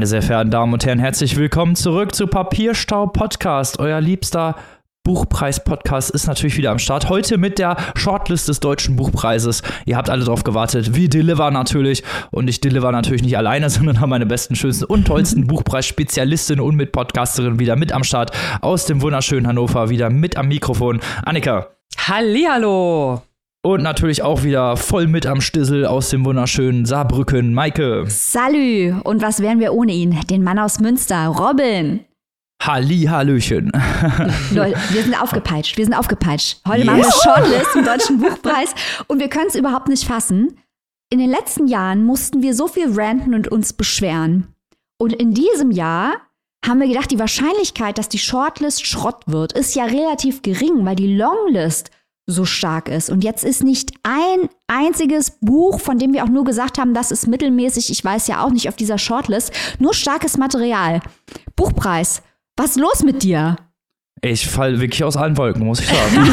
Meine sehr verehrten Damen und Herren, herzlich willkommen zurück zu Papierstau Podcast. Euer liebster Buchpreis-Podcast ist natürlich wieder am Start. Heute mit der Shortlist des Deutschen Buchpreises. Ihr habt alle drauf gewartet. Wir deliver natürlich. Und ich deliver natürlich nicht alleine, sondern habe meine besten, schönsten und tollsten Buchpreis-Spezialistinnen und mit Podcasterinnen wieder mit am Start. Aus dem wunderschönen Hannover wieder mit am Mikrofon. Annika. Hallihallo. Und natürlich auch wieder voll mit am Stissel aus dem wunderschönen Saarbrücken, Maike. Salü! Und was wären wir ohne ihn? Den Mann aus Münster, Robin. Halli, Hallöchen. Leute, wir sind aufgepeitscht, wir sind aufgepeitscht. Heute yes. machen wir Shortlist im Deutschen Buchpreis und wir können es überhaupt nicht fassen. In den letzten Jahren mussten wir so viel ranten und uns beschweren. Und in diesem Jahr haben wir gedacht, die Wahrscheinlichkeit, dass die Shortlist Schrott wird, ist ja relativ gering, weil die Longlist so stark ist. Und jetzt ist nicht ein einziges Buch, von dem wir auch nur gesagt haben, das ist mittelmäßig, ich weiß ja auch nicht auf dieser Shortlist, nur starkes Material. Buchpreis. Was ist los mit dir? Ich fall wirklich aus allen Wolken, muss ich sagen.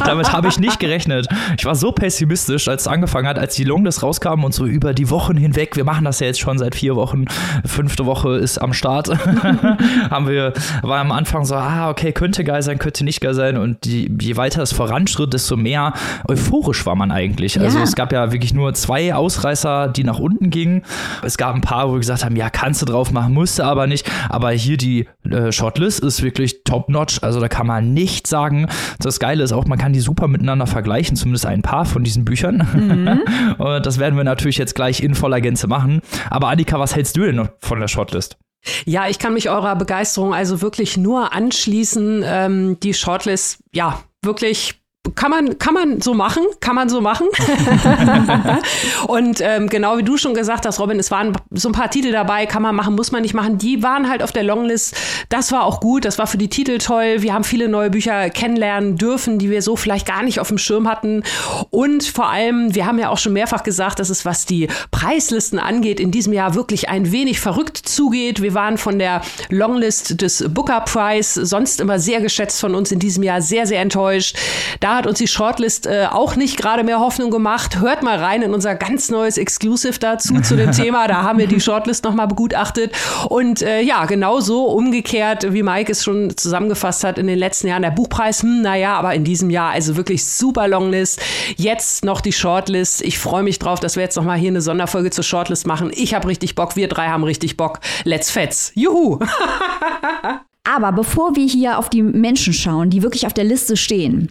Damit habe ich nicht gerechnet. Ich war so pessimistisch, als es angefangen hat, als die Longlist rauskam und so über die Wochen hinweg, wir machen das ja jetzt schon seit vier Wochen, fünfte Woche ist am Start, haben wir, war am Anfang so, ah, okay, könnte geil sein, könnte nicht geil sein und die, je weiter es voranschritt, desto mehr euphorisch war man eigentlich. Also ja. Also es gab ja wirklich nur zwei Ausreißer, die nach unten gingen. Es gab ein paar, wo wir gesagt haben, ja, kannst du drauf machen, musste aber nicht. Aber hier die äh, Shortlist ist wirklich top-notch. Also da kann man nicht sagen. Das Geile ist auch, man kann die super miteinander vergleichen, zumindest ein paar von diesen Büchern. Mhm. Und das werden wir natürlich jetzt gleich in voller Gänze machen. Aber Annika, was hältst du denn noch von der Shortlist? Ja, ich kann mich eurer Begeisterung also wirklich nur anschließen. Ähm, die Shortlist, ja, wirklich kann man, kann man so machen, kann man so machen. und ähm, genau wie du schon gesagt hast, Robin, es waren so ein paar Titel dabei, kann man machen, muss man nicht machen. Die waren halt auf der Longlist. Das war auch gut, das war für die Titel toll. Wir haben viele neue Bücher kennenlernen dürfen, die wir so vielleicht gar nicht auf dem Schirm hatten. Und vor allem, wir haben ja auch schon mehrfach gesagt, dass es, was die Preislisten angeht, in diesem Jahr wirklich ein wenig verrückt zugeht. Wir waren von der Longlist des Booker Prize, sonst immer sehr geschätzt von uns, in diesem Jahr sehr, sehr enttäuscht. Da da hat uns die Shortlist äh, auch nicht gerade mehr Hoffnung gemacht. Hört mal rein in unser ganz neues Exclusive dazu zu dem Thema. Da haben wir die Shortlist nochmal begutachtet. Und äh, ja, genauso umgekehrt, wie Mike es schon zusammengefasst hat in den letzten Jahren. Der Buchpreis, hm, naja, aber in diesem Jahr also wirklich super Longlist. Jetzt noch die Shortlist. Ich freue mich drauf, dass wir jetzt nochmal hier eine Sonderfolge zur Shortlist machen. Ich habe richtig Bock, wir drei haben richtig Bock. Let's fetz. Juhu! Aber bevor wir hier auf die Menschen schauen, die wirklich auf der Liste stehen,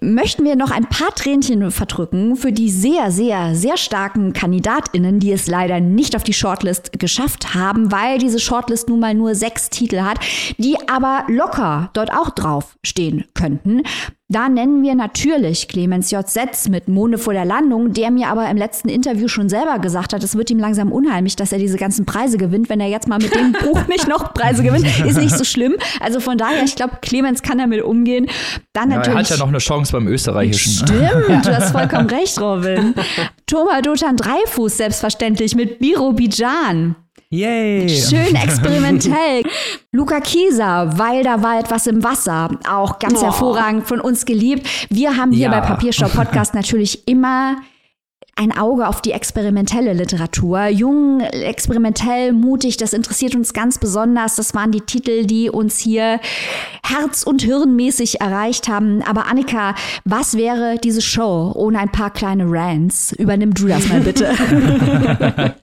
möchten wir noch ein paar Tränchen verdrücken für die sehr, sehr, sehr starken KandidatInnen, die es leider nicht auf die Shortlist geschafft haben, weil diese Shortlist nun mal nur sechs Titel hat, die aber locker dort auch drauf stehen könnten. Da nennen wir natürlich Clemens J. Setz mit Monde vor der Landung, der mir aber im letzten Interview schon selber gesagt hat, es wird ihm langsam unheimlich, dass er diese ganzen Preise gewinnt. Wenn er jetzt mal mit dem Buch nicht noch Preise gewinnt, ist nicht so schlimm. Also von daher, ich glaube, Clemens kann damit umgehen. Dann ja, natürlich, er hat ja noch eine Chance beim Österreichischen. Stimmt, du hast vollkommen recht, Robin. Thomas Dotan Dreifuß selbstverständlich mit Biro Bijan. Yay! Schön experimentell. Luca Kieser, weil da war etwas im Wasser. Auch ganz oh. hervorragend von uns geliebt. Wir haben hier ja. bei Papierstau Podcast natürlich immer ein Auge auf die experimentelle Literatur. Jung, experimentell, mutig, das interessiert uns ganz besonders. Das waren die Titel, die uns hier herz- und hirnmäßig erreicht haben. Aber Annika, was wäre diese Show ohne ein paar kleine Rants? Übernimm du das mal bitte.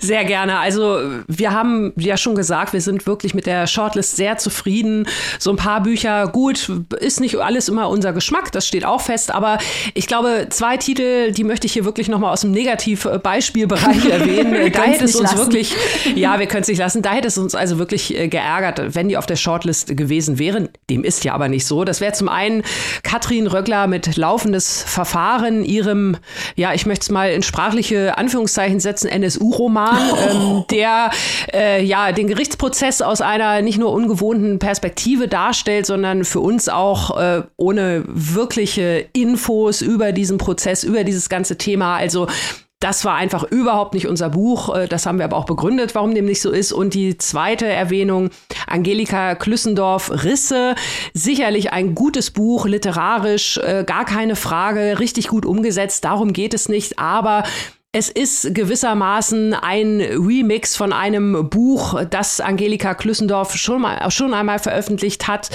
Sehr gerne. Also wir haben ja schon gesagt, wir sind wirklich mit der Shortlist sehr zufrieden. So ein paar Bücher, gut, ist nicht alles immer unser Geschmack, das steht auch fest. Aber ich glaube, zwei Titel, die möchte ich hier wirklich nochmal aus dem Negativbeispielbereich erwähnen. da hätte es uns lassen. wirklich, ja, wir können es nicht lassen. Da hätte es uns also wirklich äh, geärgert, wenn die auf der Shortlist gewesen wären. Dem ist ja aber nicht so. Das wäre zum einen Katrin Röckler mit laufendes Verfahren, ihrem, ja, ich möchte es mal in sprachliche Anführungszeichen setzen, NSU-Roman Roman, ähm, der äh, ja den Gerichtsprozess aus einer nicht nur ungewohnten Perspektive darstellt, sondern für uns auch äh, ohne wirkliche Infos über diesen Prozess, über dieses ganze Thema. Also das war einfach überhaupt nicht unser Buch. Äh, das haben wir aber auch begründet, warum dem nicht so ist. Und die zweite Erwähnung, Angelika Klüssendorf, Risse. Sicherlich ein gutes Buch, literarisch, äh, gar keine Frage, richtig gut umgesetzt. Darum geht es nicht. Aber Es ist gewissermaßen ein Remix von einem Buch, das Angelika Klüssendorf schon, mal, schon einmal veröffentlicht hat.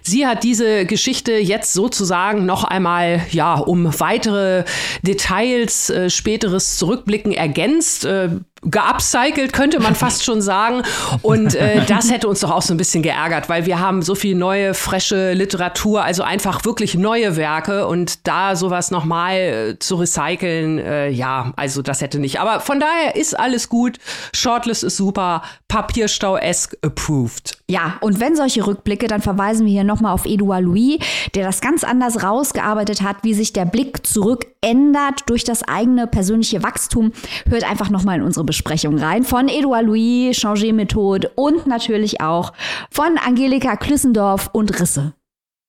Sie hat diese Geschichte jetzt sozusagen noch einmal, ja, um weitere Details, äh, späteres Zurückblicken ergänzt. Äh, geupcycelt, könnte man fast schon sagen. Und äh, das hätte uns doch auch so ein bisschen geärgert, weil wir haben so viel neue, frische Literatur, also einfach wirklich neue Werke und da sowas nochmal äh, zu recyceln, äh, ja, also das hätte nicht. Aber von daher ist alles gut. Shortlist ist super. Papierstau-esque approved. Ja, und wenn solche Rückblicke, dann verweisen wir hier nochmal auf Edouard Louis, der das ganz anders rausgearbeitet hat, wie sich der Blick zurück ändert durch das eigene persönliche Wachstum. Hört einfach nochmal in unsere Besprechung rein von Edouard Louis, Changer Methode und natürlich auch von Angelika Klüssendorf und Risse.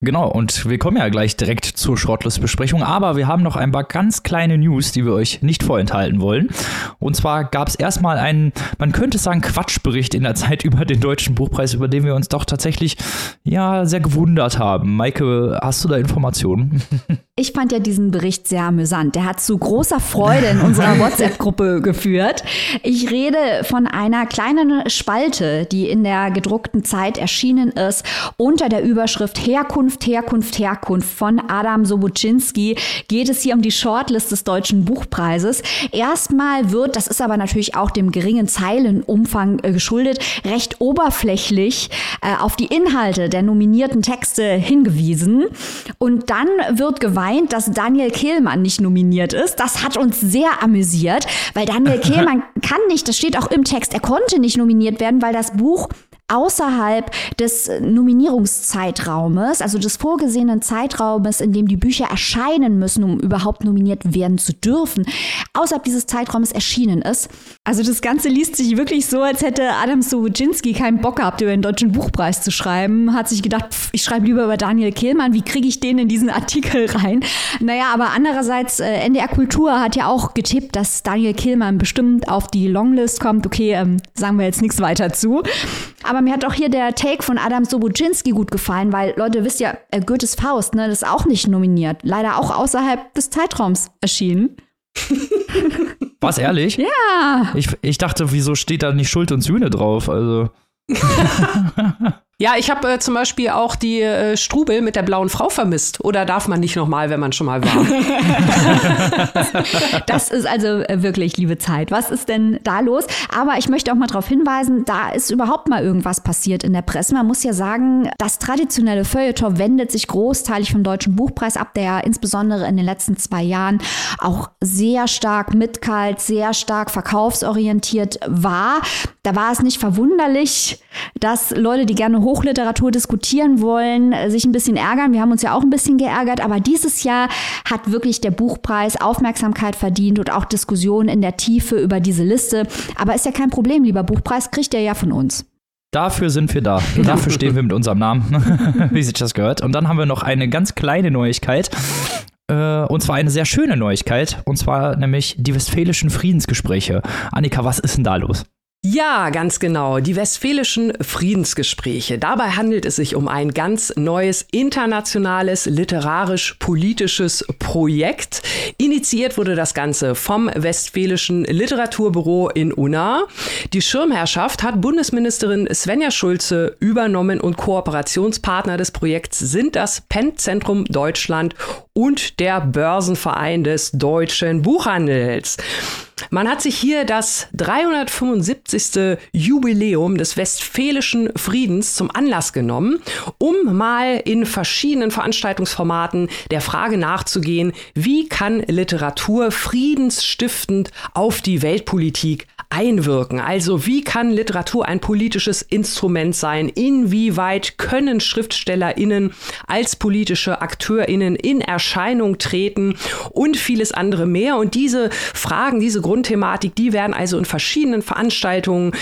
Genau, und wir kommen ja gleich direkt zur Shortlist-Besprechung, aber wir haben noch ein paar ganz kleine News, die wir euch nicht vorenthalten wollen. Und zwar gab es erstmal einen, man könnte sagen, Quatschbericht in der Zeit über den Deutschen Buchpreis, über den wir uns doch tatsächlich ja sehr gewundert haben. Maike, hast du da Informationen? Ich fand ja diesen Bericht sehr amüsant. Der hat zu großer Freude in unserer WhatsApp-Gruppe geführt. Ich rede von einer kleinen Spalte, die in der gedruckten Zeit erschienen ist, unter der Überschrift Herkunft, Herkunft, Herkunft von Adam Sobuczynski geht es hier um die Shortlist des Deutschen Buchpreises. Erstmal wird, das ist aber natürlich auch dem geringen Zeilenumfang äh, geschuldet, recht oberflächlich äh, auf die Inhalte der nominierten Texte hingewiesen. Und dann wird geweint, dass Daniel Kehlmann nicht nominiert ist. Das hat uns sehr amüsiert, weil Daniel Kehlmann kann nicht, das steht auch im Text, er konnte nicht nominiert werden, weil das Buch außerhalb des Nominierungszeitraumes, also des vorgesehenen Zeitraumes, in dem die Bücher erscheinen müssen, um überhaupt nominiert werden zu dürfen, außerhalb dieses Zeitraumes erschienen ist. Also das Ganze liest sich wirklich so, als hätte Adam Sołuczynski keinen Bock gehabt, über den Deutschen Buchpreis zu schreiben, hat sich gedacht, pff, ich schreibe lieber über Daniel Kehlmann, wie kriege ich den in diesen Artikel rein? Naja, aber andererseits, äh, NDR Kultur hat ja auch getippt, dass Daniel Kehlmann bestimmt auf die Longlist kommt. Okay, ähm, sagen wir jetzt nichts weiter zu. Aber mir hat auch hier der Take von Adam Sobuczynski gut gefallen, weil Leute wisst ja, äh, Goethes Faust, ne, das ist auch nicht nominiert. Leider auch außerhalb des Zeitraums erschienen. Was, ehrlich? Ja. Ich, ich dachte, wieso steht da nicht Schuld und Sühne drauf? Also. Ja, ich habe äh, zum Beispiel auch die äh, Strubel mit der blauen Frau vermisst. Oder darf man nicht nochmal, wenn man schon mal war? das ist also äh, wirklich liebe Zeit. Was ist denn da los? Aber ich möchte auch mal darauf hinweisen, da ist überhaupt mal irgendwas passiert in der Presse. Man muss ja sagen, das traditionelle Feuilleton wendet sich großteilig vom Deutschen Buchpreis ab, der insbesondere in den letzten zwei Jahren auch sehr stark mitkalt, sehr stark verkaufsorientiert war. Da war es nicht verwunderlich, dass Leute, die gerne Hochliteratur diskutieren wollen, äh, sich ein bisschen ärgern. Wir haben uns ja auch ein bisschen geärgert, aber dieses Jahr hat wirklich der Buchpreis Aufmerksamkeit verdient und auch Diskussionen in der Tiefe über diese Liste. Aber ist ja kein Problem, lieber Buchpreis, kriegt er ja von uns. Dafür sind wir da. Dafür stehen wir mit unserem Namen, wie sich das gehört. Und dann haben wir noch eine ganz kleine Neuigkeit. Äh, und zwar eine sehr schöne Neuigkeit. Und zwar nämlich die Westfälischen Friedensgespräche. Annika, was ist denn da los? Ja, ganz genau. Die Westfälischen Friedensgespräche. Dabei handelt es sich um ein ganz neues internationales literarisch-politisches Projekt. Initiiert wurde das Ganze vom Westfälischen Literaturbüro in Unna. Die Schirmherrschaft hat Bundesministerin Svenja Schulze übernommen und Kooperationspartner des Projekts sind das Penn-Zentrum Deutschland und der Börsenverein des deutschen Buchhandels. Man hat sich hier das 375. Jubiläum des Westfälischen Friedens zum Anlass genommen, um mal in verschiedenen Veranstaltungsformaten der Frage nachzugehen, wie kann Literatur friedensstiftend auf die Weltpolitik einwirken. Also wie kann Literatur ein politisches Instrument sein? Inwieweit können Schriftstellerinnen als politische Akteurinnen in Erscheinung treten und vieles andere mehr? Und diese Fragen, diese Grundthematik, die werden also in verschiedenen Veranstaltungen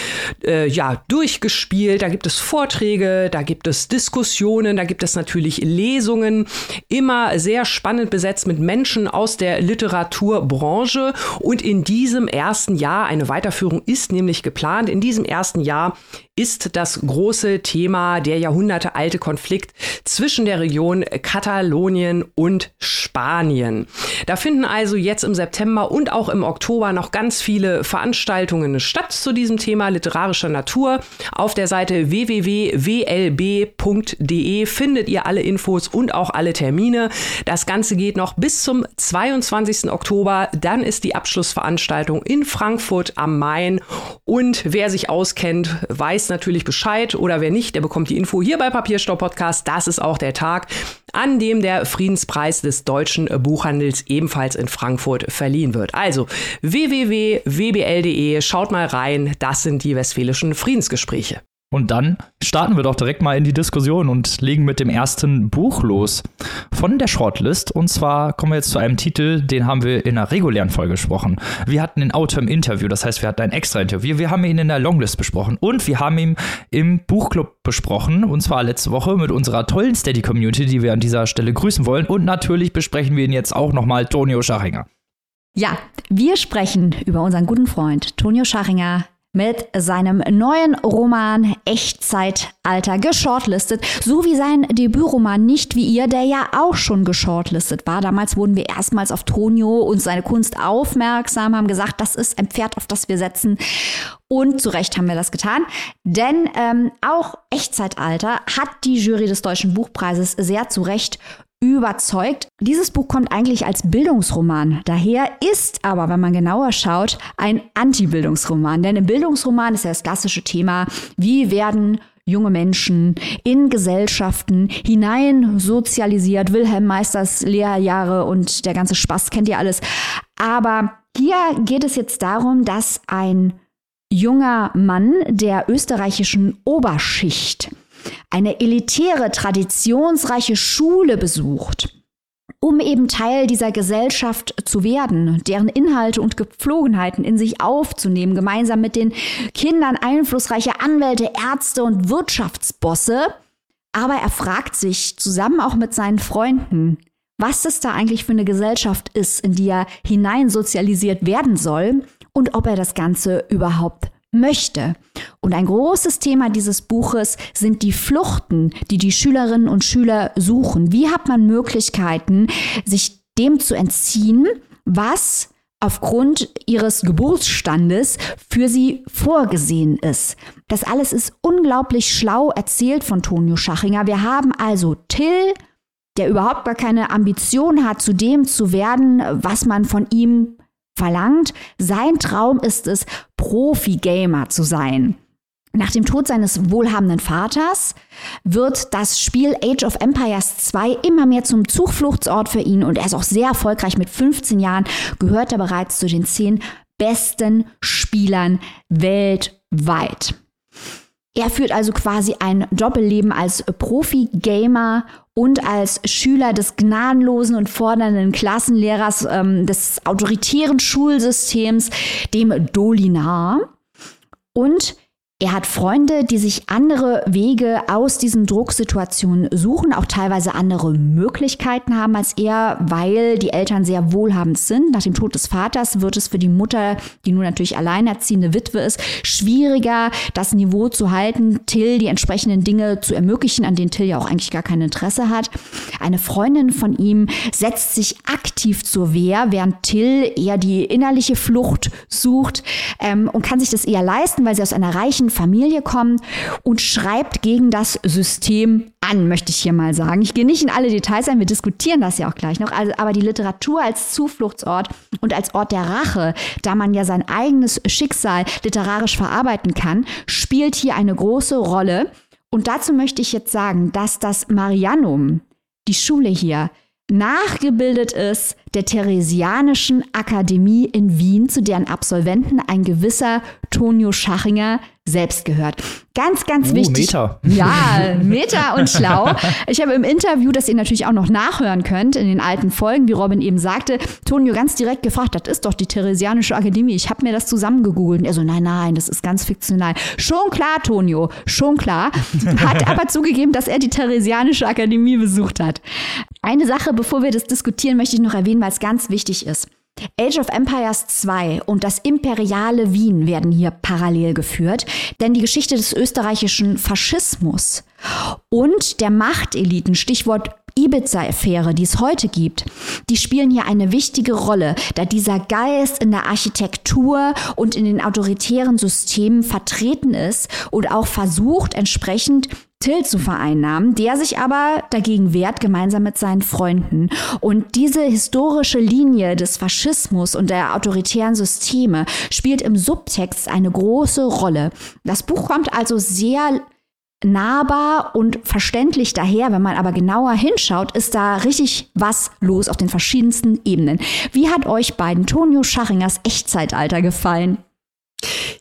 äh, ja durchgespielt. Da gibt es Vorträge, da gibt es Diskussionen, da gibt es natürlich Lesungen, immer sehr spannend besetzt mit Menschen aus der Literaturbranche und in diesem ersten Jahr eine weiterführende Wiederaufführung ist nämlich geplant. In diesem ersten Jahr ist das große Thema der jahrhundertealte Konflikt zwischen der Region Katalonien und Spanien. Da finden also jetzt im September und auch im Oktober noch ganz viele Veranstaltungen statt zu diesem Thema literarischer Natur. Auf der Seite www.wlb.de findet ihr alle Infos und auch alle Termine. Das Ganze geht noch bis zum 22. Oktober. Dann ist die Abschlussveranstaltung in Frankfurt am Main. Und wer sich auskennt, weiß natürlich Bescheid oder wer nicht, der bekommt die Info hier bei Papierstau Podcast. Das ist auch der Tag, an dem der Friedenspreis des deutschen Buchhandels ebenfalls in Frankfurt verliehen wird. Also www.wbl.de, schaut mal rein, das sind die westfälischen Friedensgespräche. Und dann starten wir doch direkt mal in die Diskussion und legen mit dem ersten Buch los von der Shortlist. Und zwar kommen wir jetzt zu einem Titel, den haben wir in einer regulären Folge besprochen. Wir hatten den Autor im Interview, das heißt, wir hatten ein extra Interview. Wir haben ihn in der Longlist besprochen und wir haben ihn im Buchclub besprochen. Und zwar letzte Woche mit unserer tollen Steady-Community, die wir an dieser Stelle grüßen wollen. Und natürlich besprechen wir ihn jetzt auch nochmal, Tonio Schachinger. Ja, wir sprechen über unseren guten Freund Tonio Schachinger, mit seinem neuen Roman Echtzeitalter geshortlistet, so wie sein Debütroman Nicht wie ihr, der ja auch schon geshortlistet war. Damals wurden wir erstmals auf Tonio und seine Kunst aufmerksam, haben gesagt, das ist ein Pferd, auf das wir setzen. Und zu Recht haben wir das getan, denn ähm, auch Echtzeitalter hat die Jury des Deutschen Buchpreises sehr zu Recht überzeugt. Dieses Buch kommt eigentlich als Bildungsroman daher, ist aber, wenn man genauer schaut, ein Anti-Bildungsroman. Denn im Bildungsroman ist ja das klassische Thema, wie werden junge Menschen in Gesellschaften hinein sozialisiert. Wilhelm Meisters Lehrjahre und der ganze Spaß kennt ihr alles. Aber hier geht es jetzt darum, dass ein junger Mann der österreichischen Oberschicht eine elitäre, traditionsreiche Schule besucht, um eben Teil dieser Gesellschaft zu werden, deren Inhalte und Gepflogenheiten in sich aufzunehmen, gemeinsam mit den Kindern einflussreicher Anwälte, Ärzte und Wirtschaftsbosse. Aber er fragt sich zusammen auch mit seinen Freunden, was es da eigentlich für eine Gesellschaft ist, in die er hineinsozialisiert werden soll und ob er das Ganze überhaupt möchte. Und ein großes Thema dieses Buches sind die Fluchten, die die Schülerinnen und Schüler suchen. Wie hat man Möglichkeiten, sich dem zu entziehen, was aufgrund ihres Geburtsstandes für sie vorgesehen ist. Das alles ist unglaublich schlau erzählt von Tonio Schachinger. Wir haben also Till, der überhaupt gar keine Ambition hat, zu dem zu werden, was man von ihm verlangt. Sein Traum ist es, Profi-Gamer zu sein. Nach dem Tod seines wohlhabenden Vaters wird das Spiel Age of Empires 2 immer mehr zum Zufluchtsort für ihn und er ist auch sehr erfolgreich. Mit 15 Jahren gehört er bereits zu den zehn besten Spielern weltweit. Er führt also quasi ein Doppelleben als Profi-Gamer und als Schüler des gnadenlosen und fordernden Klassenlehrers ähm, des autoritären Schulsystems, dem Dolinar. Und er hat Freunde, die sich andere Wege aus diesen Drucksituationen suchen, auch teilweise andere Möglichkeiten haben als er, weil die Eltern sehr wohlhabend sind. Nach dem Tod des Vaters wird es für die Mutter, die nun natürlich alleinerziehende Witwe ist, schwieriger, das Niveau zu halten, Till die entsprechenden Dinge zu ermöglichen, an denen Till ja auch eigentlich gar kein Interesse hat. Eine Freundin von ihm setzt sich aktiv zur Wehr, während Till eher die innerliche Flucht sucht ähm, und kann sich das eher leisten, weil sie aus einer reichen Familie kommen und schreibt gegen das System an, möchte ich hier mal sagen. Ich gehe nicht in alle Details ein, wir diskutieren das ja auch gleich noch, also, aber die Literatur als Zufluchtsort und als Ort der Rache, da man ja sein eigenes Schicksal literarisch verarbeiten kann, spielt hier eine große Rolle. Und dazu möchte ich jetzt sagen, dass das Marianum, die Schule hier, nachgebildet ist der Theresianischen Akademie in Wien, zu deren Absolventen ein gewisser Tonio Schachinger selbst gehört. Ganz, ganz uh, wichtig. Meta. Ja, Meta und schlau. Ich habe im Interview, das ihr natürlich auch noch nachhören könnt, in den alten Folgen, wie Robin eben sagte, Tonio ganz direkt gefragt, das ist doch die Theresianische Akademie. Ich habe mir das zusammengegoogelt. Und er so, nein, nein, das ist ganz fiktional. Schon klar, Tonio, schon klar. Hat aber zugegeben, dass er die Theresianische Akademie besucht hat. Eine Sache, bevor wir das diskutieren, möchte ich noch erwähnen, weil es ganz wichtig ist. Age of Empires 2 und das imperiale Wien werden hier parallel geführt, denn die Geschichte des österreichischen Faschismus und der Machteliten, Stichwort Ibiza-Affäre, die es heute gibt, die spielen hier eine wichtige Rolle, da dieser Geist in der Architektur und in den autoritären Systemen vertreten ist und auch versucht, entsprechend Till zu vereinnahmen, der sich aber dagegen wehrt, gemeinsam mit seinen Freunden. Und diese historische Linie des Faschismus und der autoritären Systeme spielt im Subtext eine große Rolle. Das Buch kommt also sehr nahbar und verständlich daher. Wenn man aber genauer hinschaut, ist da richtig was los auf den verschiedensten Ebenen. Wie hat euch beiden Tonio Schachingers Echtzeitalter gefallen?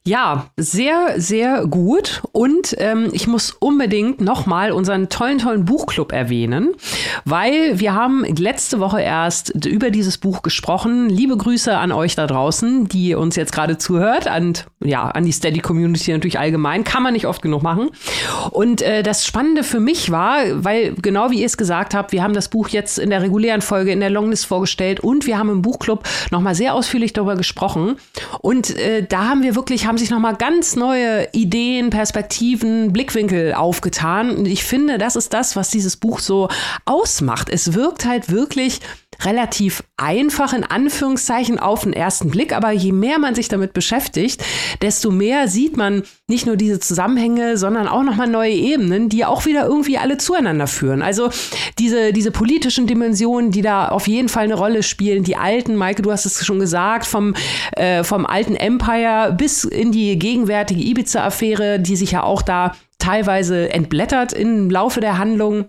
Ja, sehr, sehr gut. Und ähm, ich muss unbedingt nochmal unseren tollen, tollen Buchclub erwähnen, weil wir haben letzte Woche erst über dieses Buch gesprochen. Liebe Grüße an euch da draußen, die uns jetzt gerade zuhört, und ja, an die Steady Community natürlich allgemein. Kann man nicht oft genug machen. Und äh, das Spannende für mich war, weil genau wie ihr es gesagt habt, wir haben das Buch jetzt in der regulären Folge in der Longlist vorgestellt und wir haben im Buchclub nochmal sehr ausführlich darüber gesprochen. Und äh, da haben wir wirklich, haben sich nochmal ganz neue Ideen, Perspektiven, Blickwinkel aufgetan. Und ich finde, das ist das, was dieses Buch so ausmacht. Es wirkt halt wirklich relativ einfach in Anführungszeichen auf den ersten Blick, aber je mehr man sich damit beschäftigt, desto mehr sieht man nicht nur diese Zusammenhänge, sondern auch nochmal neue Ebenen, die auch wieder irgendwie alle zueinander führen. Also diese, diese politischen Dimensionen, die da auf jeden Fall eine Rolle spielen, die alten, Maike, du hast es schon gesagt, vom, äh, vom alten Empire bis in die gegenwärtige Ibiza-Affäre, die sich ja auch da teilweise entblättert im Laufe der Handlung.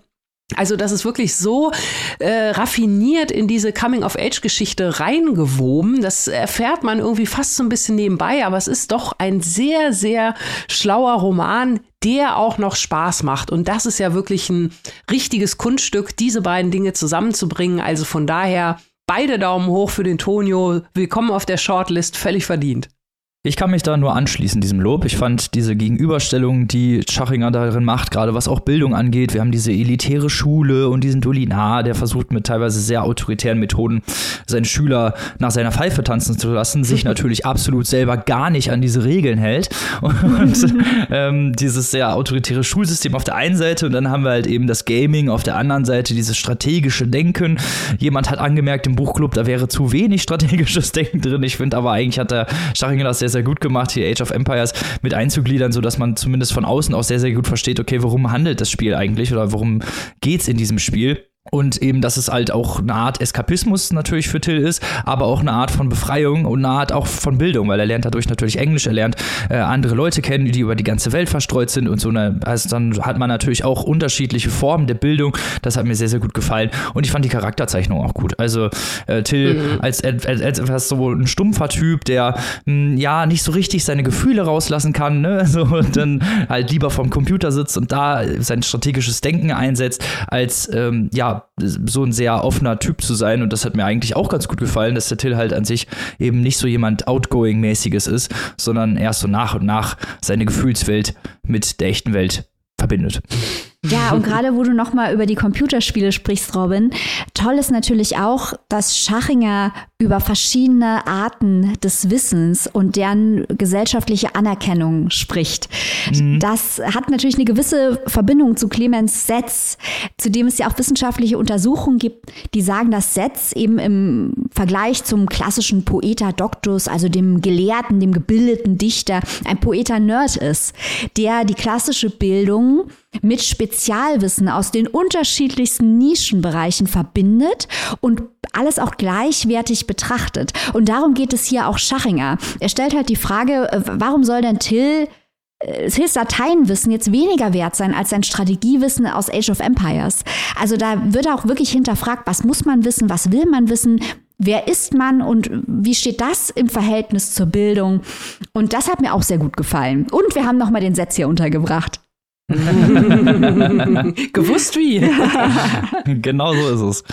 Also das ist wirklich so äh, raffiniert in diese Coming-of-Age-Geschichte reingewoben. Das erfährt man irgendwie fast so ein bisschen nebenbei, aber es ist doch ein sehr, sehr schlauer Roman, der auch noch Spaß macht. Und das ist ja wirklich ein richtiges Kunststück, diese beiden Dinge zusammenzubringen. Also von daher beide Daumen hoch für den Tonio. Willkommen auf der Shortlist, völlig verdient. Ich kann mich da nur anschließen, diesem Lob. Ich fand diese Gegenüberstellung, die Schachinger darin macht, gerade was auch Bildung angeht. Wir haben diese elitäre Schule und diesen Dolinar, der versucht mit teilweise sehr autoritären Methoden seinen Schüler nach seiner Pfeife tanzen zu lassen, sich natürlich absolut selber gar nicht an diese Regeln hält. Und ähm, dieses sehr autoritäre Schulsystem auf der einen Seite und dann haben wir halt eben das Gaming auf der anderen Seite, dieses strategische Denken. Jemand hat angemerkt im Buchclub, da wäre zu wenig strategisches Denken drin. Ich finde aber eigentlich hat der Schachinger das sehr sehr gut gemacht, hier Age of Empires mit einzugliedern, sodass man zumindest von außen auch sehr, sehr gut versteht, okay, worum handelt das Spiel eigentlich oder worum geht es in diesem Spiel. Und eben, dass es halt auch eine Art Eskapismus natürlich für Till ist, aber auch eine Art von Befreiung und eine Art auch von Bildung, weil er lernt dadurch natürlich Englisch, er lernt äh, andere Leute kennen, die über die ganze Welt verstreut sind und so. Eine, also dann hat man natürlich auch unterschiedliche Formen der Bildung. Das hat mir sehr, sehr gut gefallen. Und ich fand die Charakterzeichnung auch gut. Also äh, Till mhm. als, als, als etwas so ein stumpfer Typ, der mh, hm, ja nicht so richtig seine Gefühle rauslassen kann, ne? so, und dann halt lieber vom Computer sitzt und da sein strategisches Denken einsetzt, als ähm, ja, so ein sehr offener Typ zu sein. Und das hat mir eigentlich auch ganz gut gefallen, dass der Till halt an sich eben nicht so jemand Outgoing-mäßiges ist, sondern erst so nach und nach seine Gefühlswelt mit der echten Welt verbindet. Ja, und gerade wo du nochmal über die Computerspiele sprichst, Robin, toll ist natürlich auch, dass Schachinger über verschiedene Arten des Wissens und deren gesellschaftliche Anerkennung spricht. Mhm. Das hat natürlich eine gewisse Verbindung zu Clemens Setz, zu dem es ja auch wissenschaftliche Untersuchungen gibt, die sagen, dass Setz eben im Vergleich zum klassischen Poeta Doctus, also dem Gelehrten, dem gebildeten Dichter, ein Poeta Nerd ist, der die klassische Bildung mit Spezialwissen aus den unterschiedlichsten Nischenbereichen verbindet und alles auch gleichwertig betrachtet. Und darum geht es hier auch Schachinger. Er stellt halt die Frage, äh, warum soll denn Till äh, Tills Lateinwissen jetzt weniger wert sein als sein Strategiewissen aus Age of Empires. Also da wird auch wirklich hinterfragt, was muss man wissen, was will man wissen, wer ist man und wie steht das im Verhältnis zur Bildung? Und das hat mir auch sehr gut gefallen. Und wir haben noch mal den Satz hier untergebracht. Gewusst wie. genau so ist es.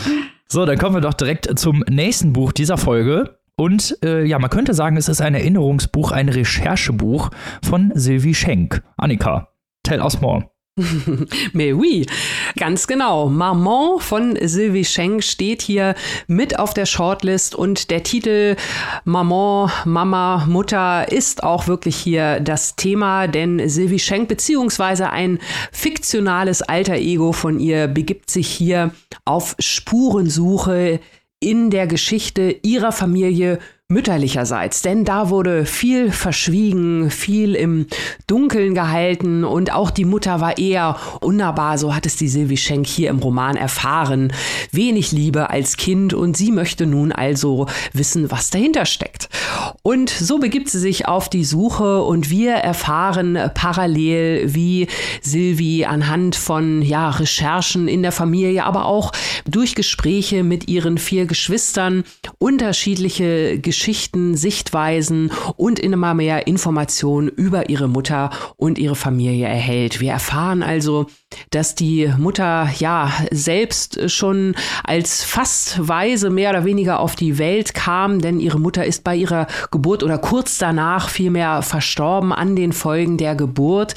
So, dann kommen wir doch direkt zum nächsten Buch dieser Folge. Und äh, ja, man könnte sagen, es ist ein Erinnerungsbuch, ein Recherchebuch von Sylvie Schenk. Annika, tell us more. Mais oui, ganz genau. Maman von Sylvie Schenk steht hier mit auf der Shortlist und der Titel Maman, Mama, Mutter ist auch wirklich hier das Thema, denn Sylvie Schenk beziehungsweise ein fiktionales Alter Ego von ihr begibt sich hier auf Spurensuche in der Geschichte ihrer Familie mütterlicherseits, denn da wurde viel verschwiegen, viel im Dunkeln gehalten und auch die Mutter war eher unnahbar, so hat es die Sylvie Schenk hier im Roman erfahren. Wenig Liebe als Kind und sie möchte nun also wissen, was dahinter steckt. Und so begibt sie sich auf die Suche und wir erfahren parallel, wie Sylvie anhand von ja, Recherchen in der Familie, aber auch durch Gespräche mit ihren vier Geschwistern unterschiedliche Geschichten Geschichten, Sichtweisen und immer mehr Informationen über ihre Mutter und ihre Familie erhält. Wir erfahren also, dass die Mutter ja selbst schon als fast weise mehr oder weniger auf die Welt kam, denn ihre Mutter ist bei ihrer Geburt oder kurz danach vielmehr verstorben an den Folgen der Geburt.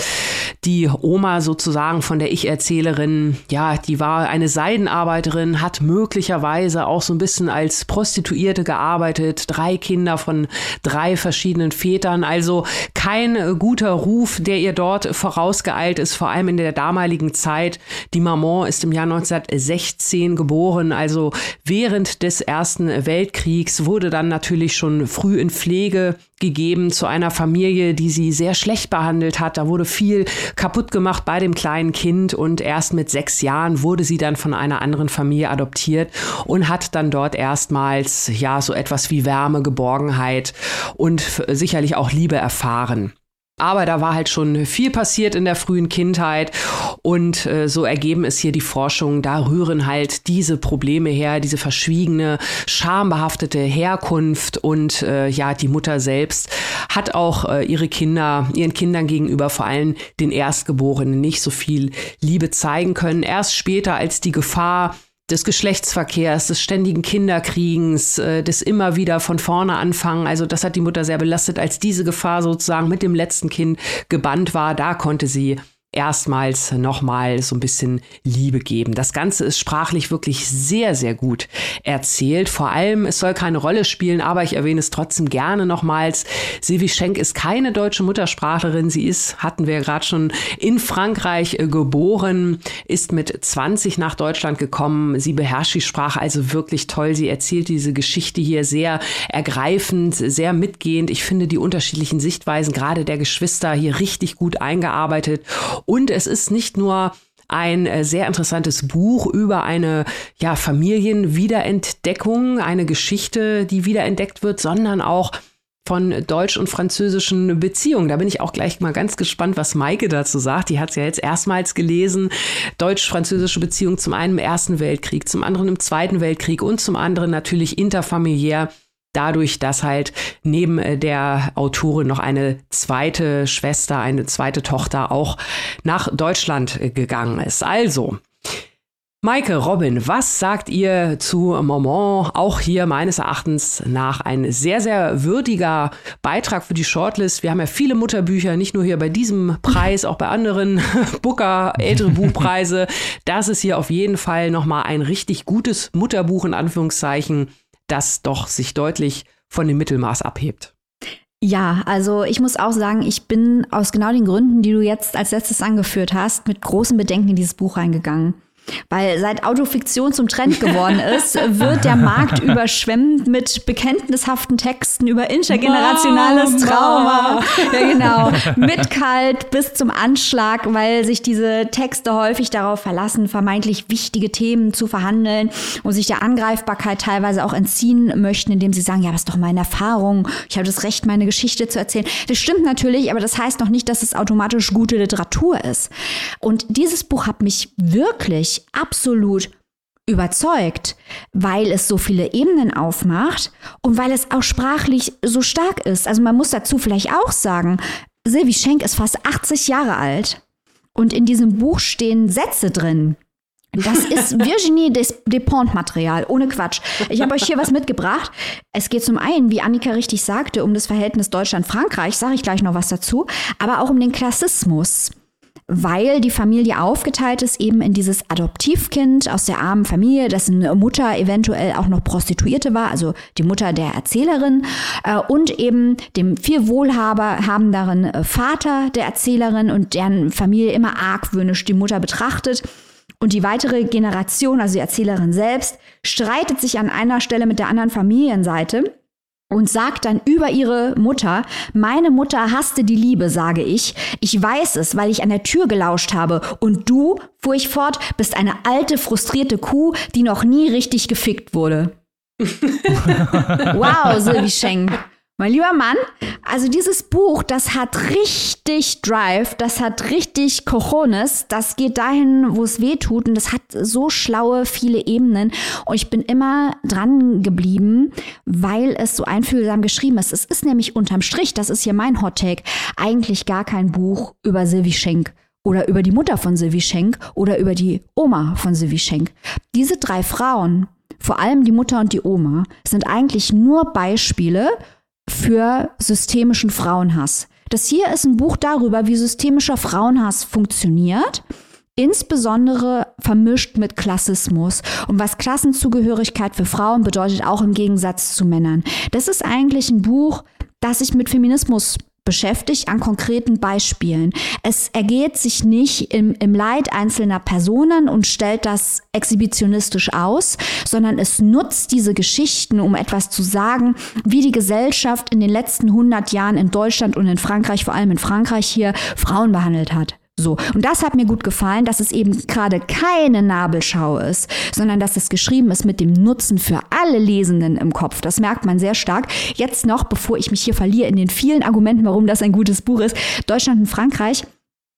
Die Oma sozusagen von der Ich-Erzählerin, ja, die war eine Seidenarbeiterin, hat möglicherweise auch so ein bisschen als Prostituierte gearbeitet, drei Kinder von drei verschiedenen Vätern, also kein guter Ruf, der ihr dort vorausgeeilt ist, vor allem in der damaligen Zeit. Die Maman ist im Jahr 1916 geboren, also während des Ersten Weltkriegs wurde dann natürlich schon früh in Pflege gegeben zu einer Familie, die sie sehr schlecht behandelt hat. Da wurde viel kaputt gemacht bei dem kleinen Kind und erst mit sechs Jahren wurde sie dann von einer anderen Familie adoptiert und hat dann dort erstmals ja so etwas wie Wärme, Geborgenheit und sicherlich auch Liebe erfahren. Aber da war halt schon viel passiert in der frühen Kindheit und äh, so ergeben es hier die Forschung. Da rühren halt diese Probleme her, diese verschwiegene, schambehaftete Herkunft und äh, ja, die Mutter selbst hat auch äh, ihre Kinder, ihren Kindern gegenüber, vor allem den Erstgeborenen, nicht so viel Liebe zeigen können. Erst später, als die Gefahr des Geschlechtsverkehrs, des ständigen Kinderkriegens, äh, des immer wieder von vorne anfangen. Also das hat die Mutter sehr belastet, als diese Gefahr sozusagen mit dem letzten Kind gebannt war. Da konnte sie erstmals nochmal so ein bisschen Liebe geben. Das Ganze ist sprachlich wirklich sehr, sehr gut erzählt. Vor allem, es soll keine Rolle spielen, aber ich erwähne es trotzdem gerne nochmals. Silvi Schenk ist keine deutsche Muttersprachlerin. Sie ist, hatten wir gerade schon, in Frankreich äh, geboren, ist mit 20 nach Deutschland gekommen. Sie beherrscht die Sprache also wirklich toll. Sie erzählt diese Geschichte hier sehr ergreifend, sehr mitgehend. Ich finde die unterschiedlichen Sichtweisen gerade der Geschwister hier richtig gut eingearbeitet und es ist nicht nur ein äh, sehr interessantes Buch über eine ja, Familienwiederentdeckung, eine Geschichte, die wiederentdeckt wird, sondern auch von deutsch- und französischen Beziehungen. Da bin ich auch gleich mal ganz gespannt, was Maike dazu sagt. Die hat es ja jetzt erstmals gelesen. Deutsch-französische Beziehungen zum einen im Ersten Weltkrieg, zum anderen im Zweiten Weltkrieg und zum anderen natürlich interfamiliär dadurch, dass halt neben äh, der Autorin noch eine zweite Schwester, eine zweite Tochter auch nach Deutschland äh, gegangen ist. Also, Maike, Robin, was sagt ihr zu Maman? Auch hier meines Erachtens nach ein sehr, sehr würdiger Beitrag für die Shortlist. Wir haben ja viele Mutterbücher, nicht nur hier bei diesem Preis, auch bei anderen Booker, ältere Buchpreise. Das ist hier auf jeden Fall nochmal ein richtig gutes Mutterbuch in Anführungszeichen das doch sich deutlich von dem Mittelmaß abhebt. Ja, also ich muss auch sagen, ich bin aus genau den Gründen, die du jetzt als letztes angeführt hast, mit großen Bedenken in dieses Buch reingegangen. Weil seit Autofiktion zum Trend geworden ist, wird der Markt überschwemmt mit bekenntnishaften Texten über intergenerationales Trauma. Ja, genau. Mit kalt bis zum Anschlag, weil sich diese Texte häufig darauf verlassen, vermeintlich wichtige Themen zu verhandeln und sich der Angreifbarkeit teilweise auch entziehen möchten, indem sie sagen, ja, das ist doch meine Erfahrung. Ich habe das Recht, meine Geschichte zu erzählen. Das stimmt natürlich, aber das heißt noch nicht, dass es automatisch gute Literatur ist. Und dieses Buch hat mich wirklich absolut überzeugt, weil es so viele Ebenen aufmacht und weil es auch sprachlich so stark ist. Also man muss dazu vielleicht auch sagen, Sylvie Schenk ist fast 80 Jahre alt und in diesem Buch stehen Sätze drin. Das ist Virginie Despont-Material, ohne Quatsch. Ich habe euch hier was mitgebracht. Es geht zum einen, wie Annika richtig sagte, um das Verhältnis Deutschland-Frankreich, sage ich gleich noch was dazu, aber auch um den Klassismus weil die Familie aufgeteilt ist, eben in dieses Adoptivkind aus der armen Familie, dessen Mutter eventuell auch noch Prostituierte war, also die Mutter der Erzählerin, äh, und eben dem viel wohlhabenderen äh, Vater der Erzählerin und deren Familie immer argwöhnisch die Mutter betrachtet. Und die weitere Generation, also die Erzählerin selbst, streitet sich an einer Stelle mit der anderen Familienseite und sagt dann über ihre Mutter, meine Mutter hasste die Liebe, sage ich. Ich weiß es, weil ich an der Tür gelauscht habe. Und du, fuhr ich fort, bist eine alte, frustrierte Kuh, die noch nie richtig gefickt wurde. wow, Sylvie Schenk. Mein lieber Mann, also dieses Buch, das hat richtig Drive, das hat richtig Cojones, das geht dahin, wo es weh tut und das hat so schlaue, viele Ebenen und ich bin immer dran geblieben, weil es so einfühlsam geschrieben ist. Es ist nämlich unterm Strich, das ist hier mein Hot Take, eigentlich gar kein Buch über Sylvie Schenk oder über die Mutter von Sylvie Schenk oder über die Oma von Sylvie Schenk. Diese drei Frauen, vor allem die Mutter und die Oma, sind eigentlich nur Beispiele für systemischen Frauenhass. Das hier ist ein Buch darüber, wie systemischer Frauenhass funktioniert, insbesondere vermischt mit Klassismus und was Klassenzugehörigkeit für Frauen bedeutet, auch im Gegensatz zu Männern. Das ist eigentlich ein Buch, das sich mit Feminismus beschäftigt an konkreten Beispielen. Es ergeht sich nicht im, im Leid einzelner Personen und stellt das exhibitionistisch aus, sondern es nutzt diese Geschichten, um etwas zu sagen, wie die Gesellschaft in den letzten 100 Jahren in Deutschland und in Frankreich, vor allem in Frankreich hier, Frauen behandelt hat. So. Und das hat mir gut gefallen, dass es eben gerade keine Nabelschau ist, sondern dass es geschrieben ist mit dem Nutzen für alle Lesenden im Kopf. Das merkt man sehr stark. Jetzt noch, bevor ich mich hier verliere in den vielen Argumenten, warum das ein gutes Buch ist. Deutschland und Frankreich.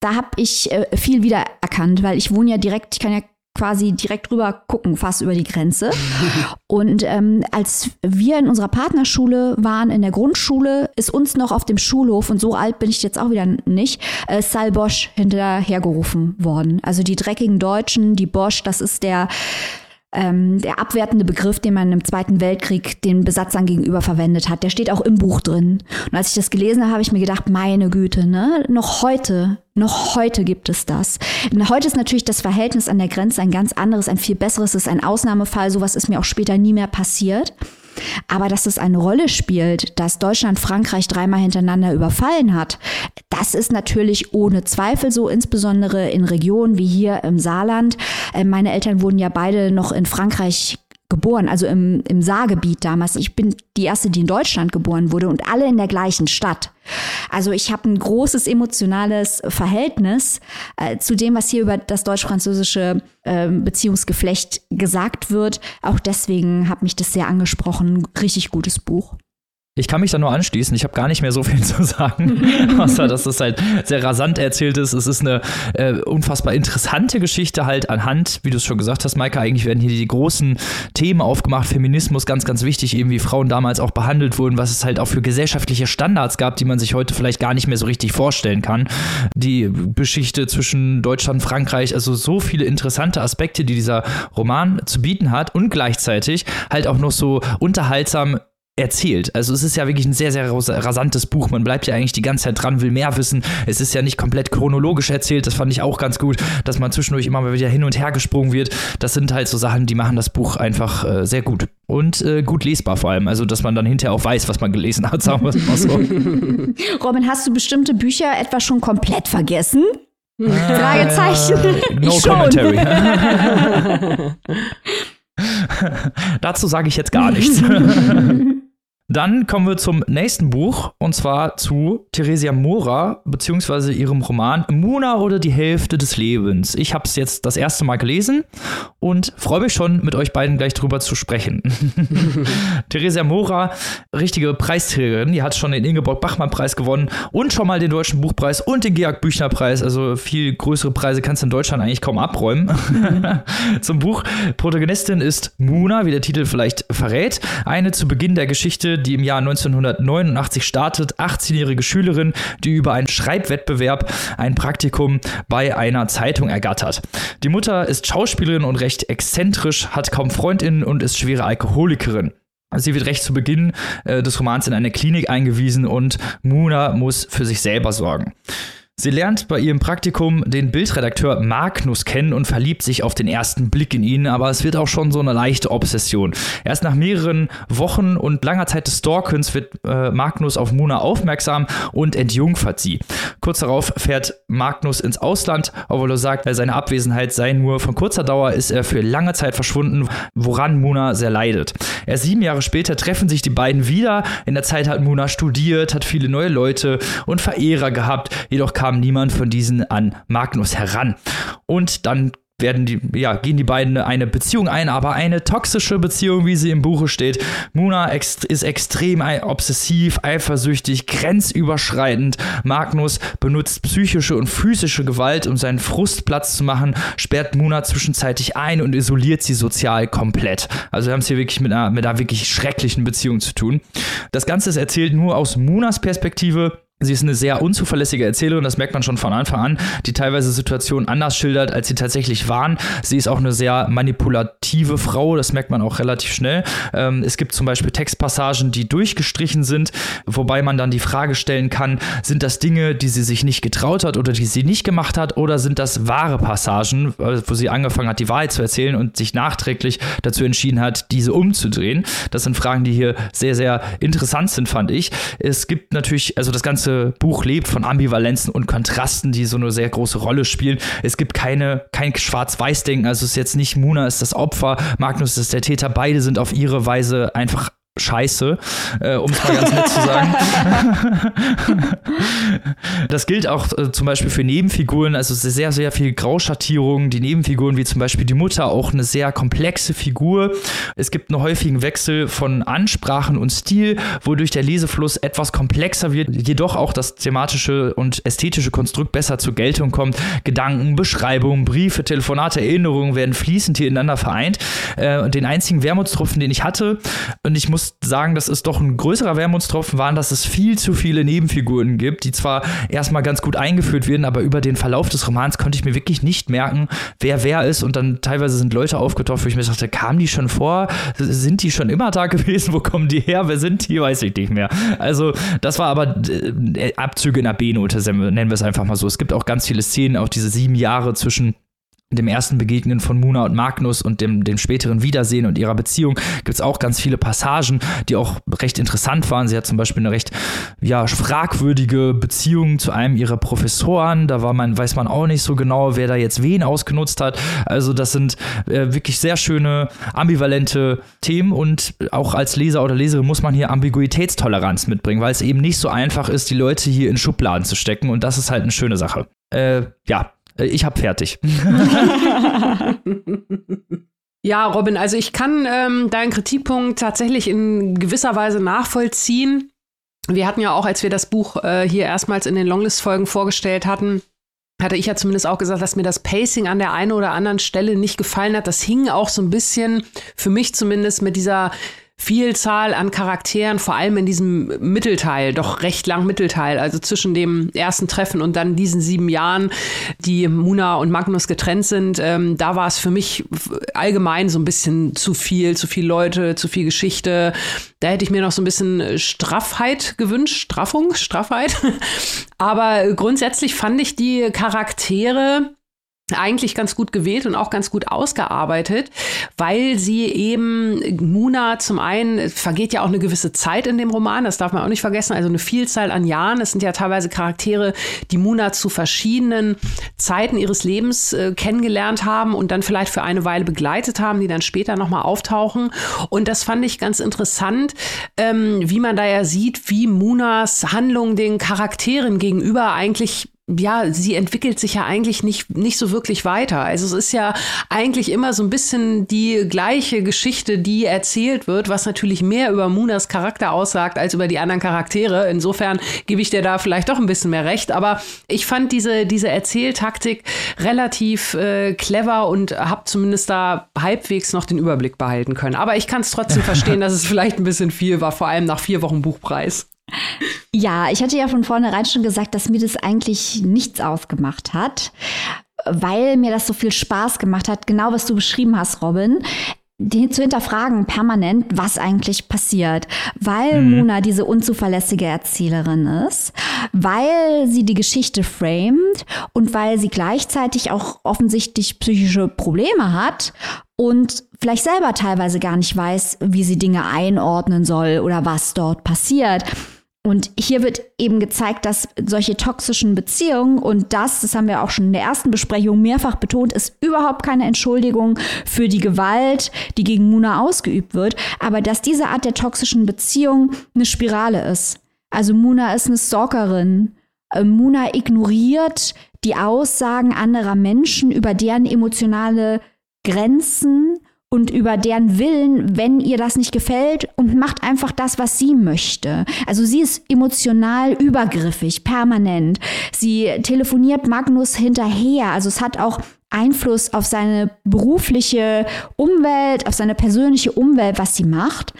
Da habe ich äh, viel wiedererkannt, weil ich wohne ja direkt, ich kann ja quasi direkt rüber gucken, fast über die Grenze. Und ähm, als wir in unserer Partnerschule waren, in der Grundschule, ist uns noch auf dem Schulhof, und so alt bin ich jetzt auch wieder nicht, äh, Sal Bosch hinterhergerufen worden. Also die dreckigen Deutschen, die Bosch, das ist der ähm, der abwertende Begriff, den man im Zweiten Weltkrieg den Besatzern gegenüber verwendet hat, der steht auch im Buch drin. Und als ich das gelesen habe, habe ich mir gedacht, meine Güte, ne? Noch heute, noch heute gibt es das. Und heute ist natürlich das Verhältnis an der Grenze ein ganz anderes, ein viel besseres, ist ein Ausnahmefall. Sowas ist mir auch später nie mehr passiert. Aber dass es eine Rolle spielt, dass Deutschland Frankreich dreimal hintereinander überfallen hat, das ist natürlich ohne Zweifel so, insbesondere in Regionen wie hier im Saarland. Äh, meine Eltern wurden ja beide noch in Frankreich geboren, also im, im Saargebiet damals. Ich bin die erste, die in Deutschland geboren wurde und alle in der gleichen Stadt. Also ich habe ein großes emotionales Verhältnis äh, zu dem, was hier über das deutsch-französische äh, Beziehungsgeflecht gesagt wird. Auch deswegen hat mich das sehr angesprochen. Richtig gutes Buch. Ich kann mich da nur anschließen. Ich habe gar nicht mehr so viel zu sagen, außer dass es halt sehr rasant erzählt ist. Es ist eine äh, unfassbar interessante Geschichte halt anhand, wie du es schon gesagt hast, Maike, eigentlich werden hier die großen Themen aufgemacht. Feminismus, ganz, ganz wichtig, eben wie Frauen damals auch behandelt wurden, was es halt auch für gesellschaftliche Standards gab, die man sich heute vielleicht gar nicht mehr so richtig vorstellen kann. Die Geschichte zwischen Deutschland und Frankreich, also so viele interessante Aspekte, die dieser Roman zu bieten hat und gleichzeitig halt auch noch so unterhaltsam erzählt. Also es ist ja wirklich ein sehr, sehr rasantes Buch. Man bleibt ja eigentlich die ganze Zeit dran, will mehr wissen. Es ist ja nicht komplett chronologisch erzählt. Das fand ich auch ganz gut, dass man zwischendurch immer mal wieder hin und her gesprungen wird. Das sind halt so Sachen, die machen das Buch einfach äh, sehr gut. Und äh, gut lesbar vor allem. Also, dass man dann hinterher auch weiß, was man gelesen hat, sagen wir es mal so. Robin, hast du bestimmte Bücher etwa schon komplett vergessen? Äh, Fragezeichen. No commentary. Dazu sage ich jetzt gar nichts. Dann kommen wir zum nächsten Buch und zwar zu Theresia Mora beziehungsweise ihrem Roman Muna oder die Hälfte des Lebens. Ich habe es jetzt das erste Mal gelesen und freue mich schon, mit euch beiden gleich drüber zu sprechen. Theresia Mora, richtige Preisträgerin, die hat schon den Ingeborg Bachmann Preis gewonnen und schon mal den Deutschen Buchpreis und den Georg Büchner Preis. Also viel größere Preise kannst du in Deutschland eigentlich kaum abräumen. zum Buch. Protagonistin ist Muna, wie der Titel vielleicht verrät, eine zu Beginn der Geschichte die im Jahr 1989 startet, 18-jährige Schülerin, die über einen Schreibwettbewerb ein Praktikum bei einer Zeitung ergattert. Die Mutter ist Schauspielerin und recht exzentrisch, hat kaum Freundinnen und ist schwere Alkoholikerin. Sie wird recht zu Beginn äh, des Romans in eine Klinik eingewiesen und Muna muss für sich selber sorgen. Sie lernt bei ihrem Praktikum den Bildredakteur Magnus kennen und verliebt sich auf den ersten Blick in ihn, aber es wird auch schon so eine leichte Obsession. Erst nach mehreren Wochen und langer Zeit des Stalkens wird äh, Magnus auf Muna aufmerksam und entjungfert sie. Kurz darauf fährt Magnus ins Ausland, obwohl er sagt, seine Abwesenheit sei nur von kurzer Dauer, ist er für lange Zeit verschwunden, woran Muna sehr leidet. Erst sieben Jahre später treffen sich die beiden wieder. In der Zeit hat Muna studiert, hat viele neue Leute und Verehrer gehabt, jedoch kam niemand von diesen an Magnus heran. Und dann werden die, ja, gehen die beiden eine Beziehung ein, aber eine toxische Beziehung, wie sie im Buche steht. Muna ext ist extrem obsessiv, eifersüchtig, grenzüberschreitend. Magnus benutzt psychische und physische Gewalt, um seinen Frust Platz zu machen, sperrt Muna zwischenzeitlich ein und isoliert sie sozial komplett. Also wir haben es hier wirklich mit einer, mit einer wirklich schrecklichen Beziehung zu tun. Das Ganze ist erzählt nur aus Munas Perspektive. Sie ist eine sehr unzuverlässige Erzählerin, das merkt man schon von Anfang an, die teilweise Situationen anders schildert, als sie tatsächlich waren. Sie ist auch eine sehr manipulative Frau, das merkt man auch relativ schnell. Ähm, es gibt zum Beispiel Textpassagen, die durchgestrichen sind, wobei man dann die Frage stellen kann, sind das Dinge, die sie sich nicht getraut hat oder die sie nicht gemacht hat, oder sind das wahre Passagen, äh, wo sie angefangen hat, die Wahrheit zu erzählen und sich nachträglich dazu entschieden hat, diese umzudrehen? Das sind Fragen, die hier sehr, sehr interessant sind, fand ich. Es gibt natürlich, also das ganze ganze Buch lebt von Ambivalenzen und Kontrasten, die so eine sehr große Rolle spielen. Es gibt keine, kein Schwarz-Weiß-Denken, also es ist jetzt nicht Muna ist das Opfer, Magnus ist der Täter, beide sind auf ihre Weise einfach scheiße, äh, um es mal ganz nett zu sagen. das gilt auch äh, zum Beispiel für Nebenfiguren, also sehr, sehr viel Grauschattierung. Die Nebenfiguren, wie zum Beispiel die Mutter, auch eine sehr komplexe Figur. Es gibt einen häufigen Wechsel von Ansprachen und Stil, wodurch der Lesefluss etwas komplexer wird, jedoch auch das thematische und ästhetische Konstrukt besser zur Geltung kommt. Gedanken, Beschreibungen, Briefe, Telefonate, Erinnerungen werden fließend hier ineinander vereint. Äh, den einzigen Wermutstropfen, den ich hatte, und ich muss muss sagen, das ist doch ein größerer Wermutstropfen waren, dass es viel zu viele Nebenfiguren gibt, die zwar erstmal ganz gut eingeführt werden, aber über den Verlauf des Romans konnte ich mir wirklich nicht merken, wer wer ist und dann teilweise sind Leute aufgetaucht, wo ich mir dachte, kamen die schon vor? Sind die schon immer da gewesen? Wo kommen die her? Wer sind die? Weiß ich nicht mehr. Also, das war aber äh, Abzüge in der B-Note, nennen wir es einfach mal so. Es gibt auch ganz viele Szenen, auch diese sieben Jahre zwischen dem ersten Begegnen von Muna und Magnus und dem, dem späteren Wiedersehen und ihrer Beziehung gibt es auch ganz viele Passagen, die auch recht interessant waren. Sie hat zum Beispiel eine recht ja, fragwürdige Beziehung zu einem ihrer Professoren. Da war man, weiß man auch nicht so genau, wer da jetzt wen ausgenutzt hat. Also das sind äh, wirklich sehr schöne, ambivalente Themen und auch als Leser oder Leserin muss man hier Ambiguitätstoleranz mitbringen, weil es eben nicht so einfach ist, die Leute hier in Schubladen zu stecken und das ist halt eine schöne Sache. Äh, ja, ich habe fertig. ja, Robin, also ich kann ähm, deinen Kritikpunkt tatsächlich in gewisser Weise nachvollziehen. Wir hatten ja auch, als wir das Buch äh, hier erstmals in den Longlist-Folgen vorgestellt hatten, hatte ich ja zumindest auch gesagt, dass mir das Pacing an der einen oder anderen Stelle nicht gefallen hat. Das hing auch so ein bisschen, für mich zumindest, mit dieser Vielzahl an Charakteren, vor allem in diesem Mittelteil, doch recht lang Mittelteil, also zwischen dem ersten Treffen und dann diesen sieben Jahren, die Muna und Magnus getrennt sind, ähm, da war es für mich allgemein so ein bisschen zu viel, zu viel Leute, zu viel Geschichte. Da hätte ich mir noch so ein bisschen Straffheit gewünscht, Straffung, Straffheit. Aber grundsätzlich fand ich die Charaktere eigentlich ganz gut gewählt und auch ganz gut ausgearbeitet, weil sie eben Muna zum einen vergeht ja auch eine gewisse Zeit in dem Roman, das darf man auch nicht vergessen, also eine Vielzahl an Jahren. Es sind ja teilweise Charaktere, die Muna zu verschiedenen Zeiten ihres Lebens äh, kennengelernt haben und dann vielleicht für eine Weile begleitet haben, die dann später nochmal auftauchen. Und das fand ich ganz interessant, ähm, wie man da ja sieht, wie Munas Handlung den Charakteren gegenüber eigentlich ja, sie entwickelt sich ja eigentlich nicht, nicht so wirklich weiter. Also es ist ja eigentlich immer so ein bisschen die gleiche Geschichte, die erzählt wird, was natürlich mehr über Munas Charakter aussagt als über die anderen Charaktere. Insofern gebe ich dir da vielleicht doch ein bisschen mehr recht. Aber ich fand diese, diese Erzähltaktik relativ äh, clever und habe zumindest da halbwegs noch den Überblick behalten können. Aber ich kann es trotzdem verstehen, dass es vielleicht ein bisschen viel war, vor allem nach vier Wochen Buchpreis. Ja, ich hatte ja von vornherein schon gesagt, dass mir das eigentlich nichts ausgemacht hat, weil mir das so viel Spaß gemacht hat. Genau was du beschrieben hast, Robin zu hinterfragen permanent, was eigentlich passiert, weil mhm. Mona diese unzuverlässige Erzählerin ist, weil sie die Geschichte framet und weil sie gleichzeitig auch offensichtlich psychische Probleme hat und vielleicht selber teilweise gar nicht weiß, wie sie Dinge einordnen soll oder was dort passiert. Und hier wird eben gezeigt, dass solche toxischen Beziehungen und das, das haben wir auch schon in der ersten Besprechung mehrfach betont, ist überhaupt keine Entschuldigung für die Gewalt, die gegen Muna ausgeübt wird, aber dass diese Art der toxischen Beziehung eine Spirale ist. Also Muna ist eine Stalkerin. Äh, Muna ignoriert die Aussagen anderer Menschen über deren emotionale Grenzen und über deren Willen, wenn ihr das nicht gefällt und macht einfach das, was sie möchte. Also sie ist emotional übergriffig, permanent. Sie telefoniert Magnus hinterher. Also es hat auch Einfluss auf seine berufliche Umwelt, auf seine persönliche Umwelt, was sie macht.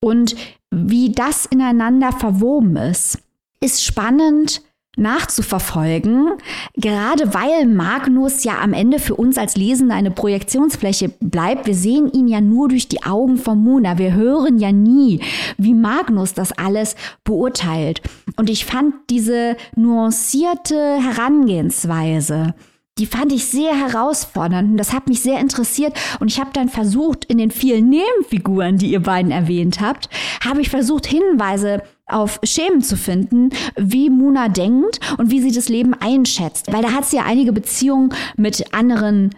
Und wie das ineinander verwoben ist, ist spannend nachzuverfolgen, gerade weil Magnus ja am Ende für uns als Lesende eine Projektionsfläche bleibt. Wir sehen ihn ja nur durch die Augen von Mona. Wir hören ja nie, wie Magnus das alles beurteilt. Und ich fand diese nuancierte Herangehensweise, die fand ich sehr herausfordernd und das hat mich sehr interessiert und ich habe dann versucht, in den vielen Nebenfiguren, die ihr beiden erwähnt habt, habe ich versucht, Hinweise auf Schemen zu finden, wie Muna denkt und wie sie das Leben einschätzt. Weil da hat sie ja einige Beziehungen mit anderen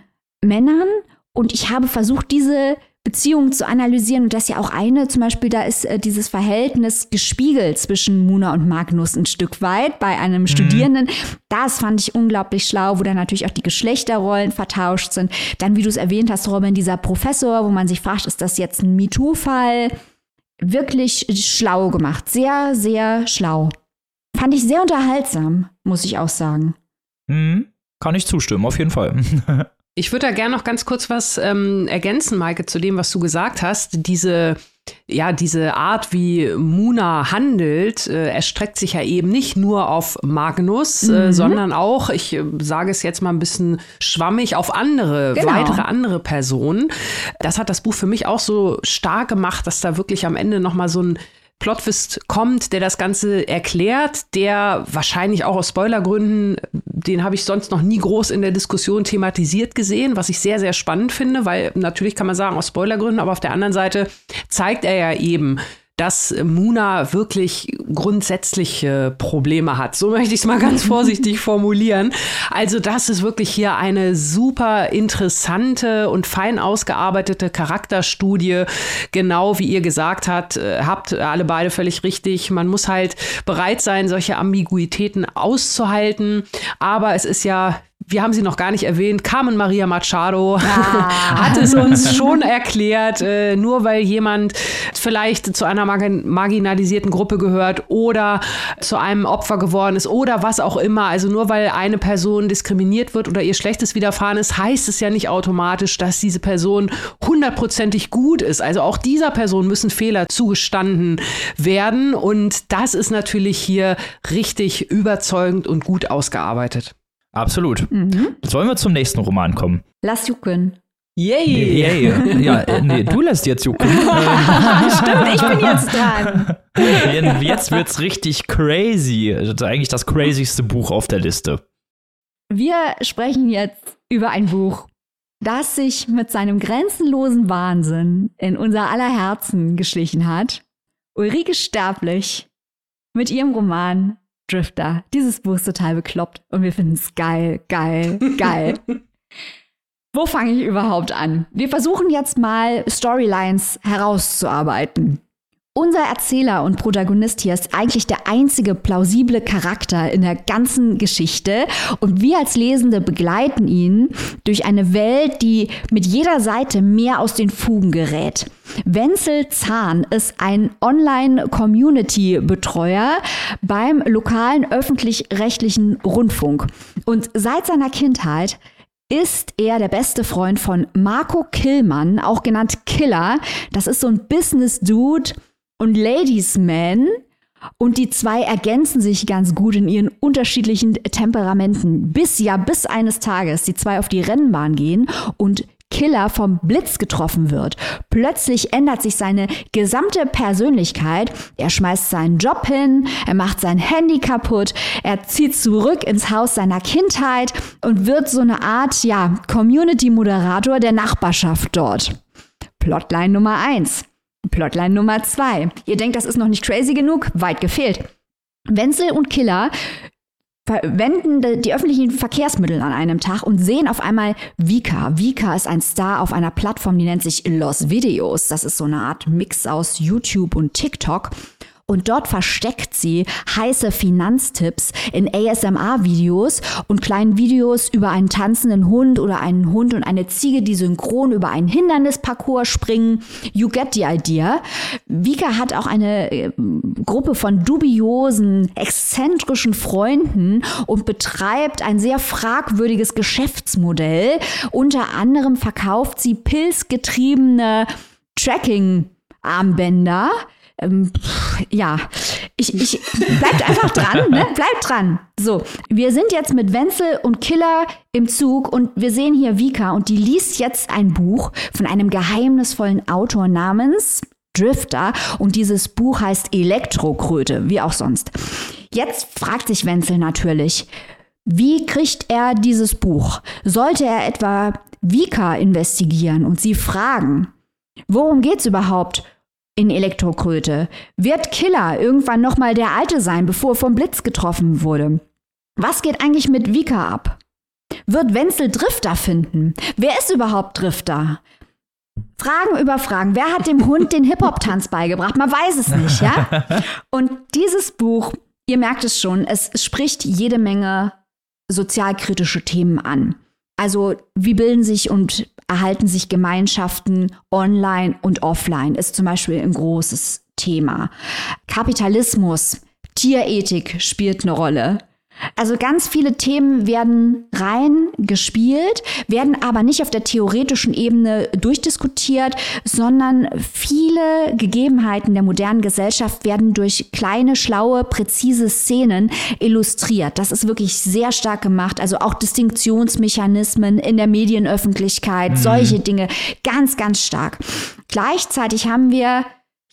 Männern und ich habe versucht, diese Beziehungen zu analysieren. Und das ist ja auch eine, zum Beispiel, da ist äh, dieses Verhältnis gespiegelt zwischen Muna und Magnus ein Stück weit bei einem mhm. Studierenden. Das fand ich unglaublich schlau, wo dann natürlich auch die Geschlechterrollen vertauscht sind. Dann, wie du es erwähnt hast, Robin, dieser Professor, wo man sich fragt, ist das jetzt ein MeToo-Fall? Wirklich schlau gemacht. Sehr, sehr schlau. Fand ich sehr unterhaltsam, muss ich auch sagen. Mhm. Kann ich zustimmen, auf jeden Fall. ich würde da gerne noch ganz kurz was ähm, ergänzen, Maike, zu dem, was du gesagt hast. Diese ja, diese Art, wie Muna handelt, äh, erstreckt sich ja eben nicht nur auf Magnus, äh, mhm. äh, sondern auch, ich äh, sage es jetzt mal ein bisschen schwammig, auf andere, genau. weitere andere Personen. Das hat das Buch für mich auch so stark gemacht, dass da wirklich am Ende nochmal so ein Plotwist kommt, der das Ganze erklärt, der wahrscheinlich auch aus Spoilergründen, den habe ich sonst noch nie groß in der Diskussion thematisiert gesehen, was ich sehr, sehr spannend finde, weil natürlich kann man sagen, aus Spoilergründen, aber auf der anderen Seite zeigt er ja eben, dass Muna wirklich grundsätzliche Probleme hat. So möchte ich es mal ganz vorsichtig formulieren. Also das ist wirklich hier eine super interessante und fein ausgearbeitete Charakterstudie. Genau wie ihr gesagt habt, äh, habt alle beide völlig richtig. Man muss halt bereit sein, solche Ambiguitäten auszuhalten. Aber es ist ja wir haben sie noch gar nicht erwähnt, Carmen Maria Machado ah. hat es uns schon erklärt, äh, nur weil jemand vielleicht zu einer marginalisierten Gruppe gehört oder zu einem Opfer geworden ist oder was auch immer, also nur weil eine Person diskriminiert wird oder ihr Schlechtes widerfahren ist, heißt es ja nicht automatisch, dass diese Person hundertprozentig gut ist. Also auch dieser Person müssen Fehler zugestanden werden und das ist natürlich hier richtig überzeugend und gut ausgearbeitet. Absolut. Mhm. Sollen wir zum nächsten Roman kommen? Lass jucken. Yay! Yay. Ja, äh, nee, du lässt jetzt jucken. Stimmt, ich bin jetzt dran. Jetzt wird's richtig crazy. Das ist eigentlich das crazyste Buch auf der Liste. Wir sprechen jetzt über ein Buch, das sich mit seinem grenzenlosen Wahnsinn in unser aller Herzen geschlichen hat. Ulrike Sterblich mit ihrem Roman Drifter. Dieses Buch ist total bekloppt und wir finden es geil, geil, geil. Wo fange ich überhaupt an? Wir versuchen jetzt mal Storylines herauszuarbeiten. Unser Erzähler und Protagonist hier ist eigentlich der einzige plausible Charakter in der ganzen Geschichte und wir als Lesende begleiten ihn durch eine Welt, die mit jeder Seite mehr aus den Fugen gerät. Wenzel Zahn ist ein Online-Community-Betreuer beim lokalen öffentlich-rechtlichen Rundfunk und seit seiner Kindheit ist er der beste Freund von Marco Killmann, auch genannt Killer. Das ist so ein Business-Dude, und Ladies Man. Und die zwei ergänzen sich ganz gut in ihren unterschiedlichen Temperamenten. Bis ja, bis eines Tages die zwei auf die Rennbahn gehen und Killer vom Blitz getroffen wird. Plötzlich ändert sich seine gesamte Persönlichkeit. Er schmeißt seinen Job hin, er macht sein Handy kaputt, er zieht zurück ins Haus seiner Kindheit und wird so eine Art, ja, Community-Moderator der Nachbarschaft dort. Plotline Nummer eins. Plotline Nummer zwei. Ihr denkt, das ist noch nicht crazy genug? Weit gefehlt. Wenzel und Killer verwenden die öffentlichen Verkehrsmittel an einem Tag und sehen auf einmal Vika. Vika ist ein Star auf einer Plattform, die nennt sich Los Videos. Das ist so eine Art Mix aus YouTube und TikTok. Und dort versteckt sie heiße Finanztipps in ASMR-Videos und kleinen Videos über einen tanzenden Hund oder einen Hund und eine Ziege, die synchron über einen Hindernisparcours springen. You get the idea. Vika hat auch eine äh, Gruppe von dubiosen, exzentrischen Freunden und betreibt ein sehr fragwürdiges Geschäftsmodell. Unter anderem verkauft sie pilzgetriebene Tracking-Armbänder ähm, ja, ich, ich bleibt einfach dran, ne? Bleibt dran. So, wir sind jetzt mit Wenzel und Killer im Zug und wir sehen hier Vika und die liest jetzt ein Buch von einem geheimnisvollen Autor namens Drifter und dieses Buch heißt Elektrokröte, wie auch sonst. Jetzt fragt sich Wenzel natürlich, wie kriegt er dieses Buch? Sollte er etwa Vika investigieren und sie fragen, worum geht's überhaupt? In Elektrokröte? Wird Killer irgendwann nochmal der Alte sein, bevor er vom Blitz getroffen wurde? Was geht eigentlich mit Vika ab? Wird Wenzel Drifter finden? Wer ist überhaupt Drifter? Fragen über Fragen. Wer hat dem Hund den Hip-Hop-Tanz beigebracht? Man weiß es nicht, ja? Und dieses Buch, ihr merkt es schon, es spricht jede Menge sozialkritische Themen an. Also wie bilden sich und erhalten sich Gemeinschaften online und offline, ist zum Beispiel ein großes Thema. Kapitalismus, Tierethik spielt eine Rolle. Also ganz viele Themen werden rein gespielt, werden aber nicht auf der theoretischen Ebene durchdiskutiert, sondern viele Gegebenheiten der modernen Gesellschaft werden durch kleine, schlaue, präzise Szenen illustriert. Das ist wirklich sehr stark gemacht. Also auch Distinktionsmechanismen in der Medienöffentlichkeit, mhm. solche Dinge, ganz, ganz stark. Gleichzeitig haben wir,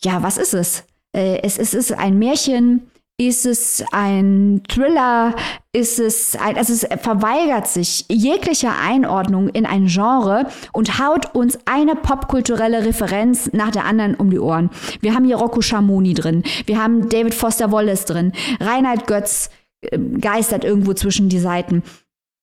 ja, was ist es? Äh, es, es ist ein Märchen, ist es ein Thriller? Ist es ein, also es verweigert sich jeglicher Einordnung in ein Genre und haut uns eine popkulturelle Referenz nach der anderen um die Ohren. Wir haben hier Rocco Schamoni drin. Wir haben David Foster Wallace drin. Reinhard Götz äh, geistert irgendwo zwischen die Seiten.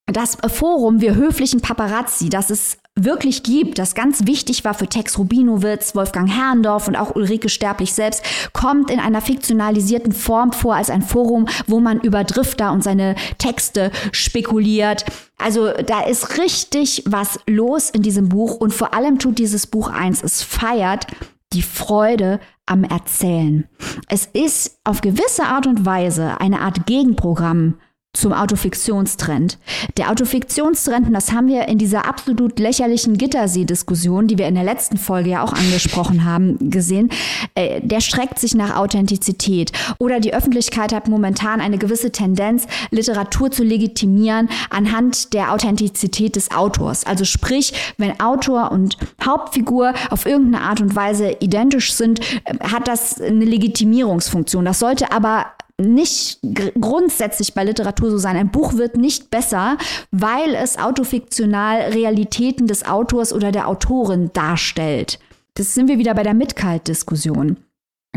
Das Forum Wir höflichen Paparazzi, das es wirklich gibt, das ganz wichtig war für Tex Rubinowitz, Wolfgang Herrndorf und auch Ulrike Sterblich selbst, kommt in einer fiktionalisierten Form vor als ein Forum, wo man über Drifter und seine Texte spekuliert. Also da ist richtig was los in diesem Buch und vor allem tut dieses Buch eins, es feiert die Freude am Erzählen. Es ist auf gewisse Art und Weise eine Art Gegenprogramm zum Autofiktionstrend. Der Autofiktionstrend, und das haben wir in dieser absolut lächerlichen Gittersee-Diskussion, die wir in der letzten Folge ja auch angesprochen haben, gesehen, äh, der streckt sich nach Authentizität. Oder die Öffentlichkeit hat momentan eine gewisse Tendenz, Literatur zu legitimieren anhand der Authentizität des Autors. Also sprich, wenn Autor und Hauptfigur auf irgendeine Art und Weise identisch sind, äh, hat das eine Legitimierungsfunktion. Das sollte aber nicht grundsätzlich bei Literatur so sein. Ein Buch wird nicht besser, weil es autofiktional Realitäten des Autors oder der Autorin darstellt. Das sind wir wieder bei der Mitkalt-Diskussion.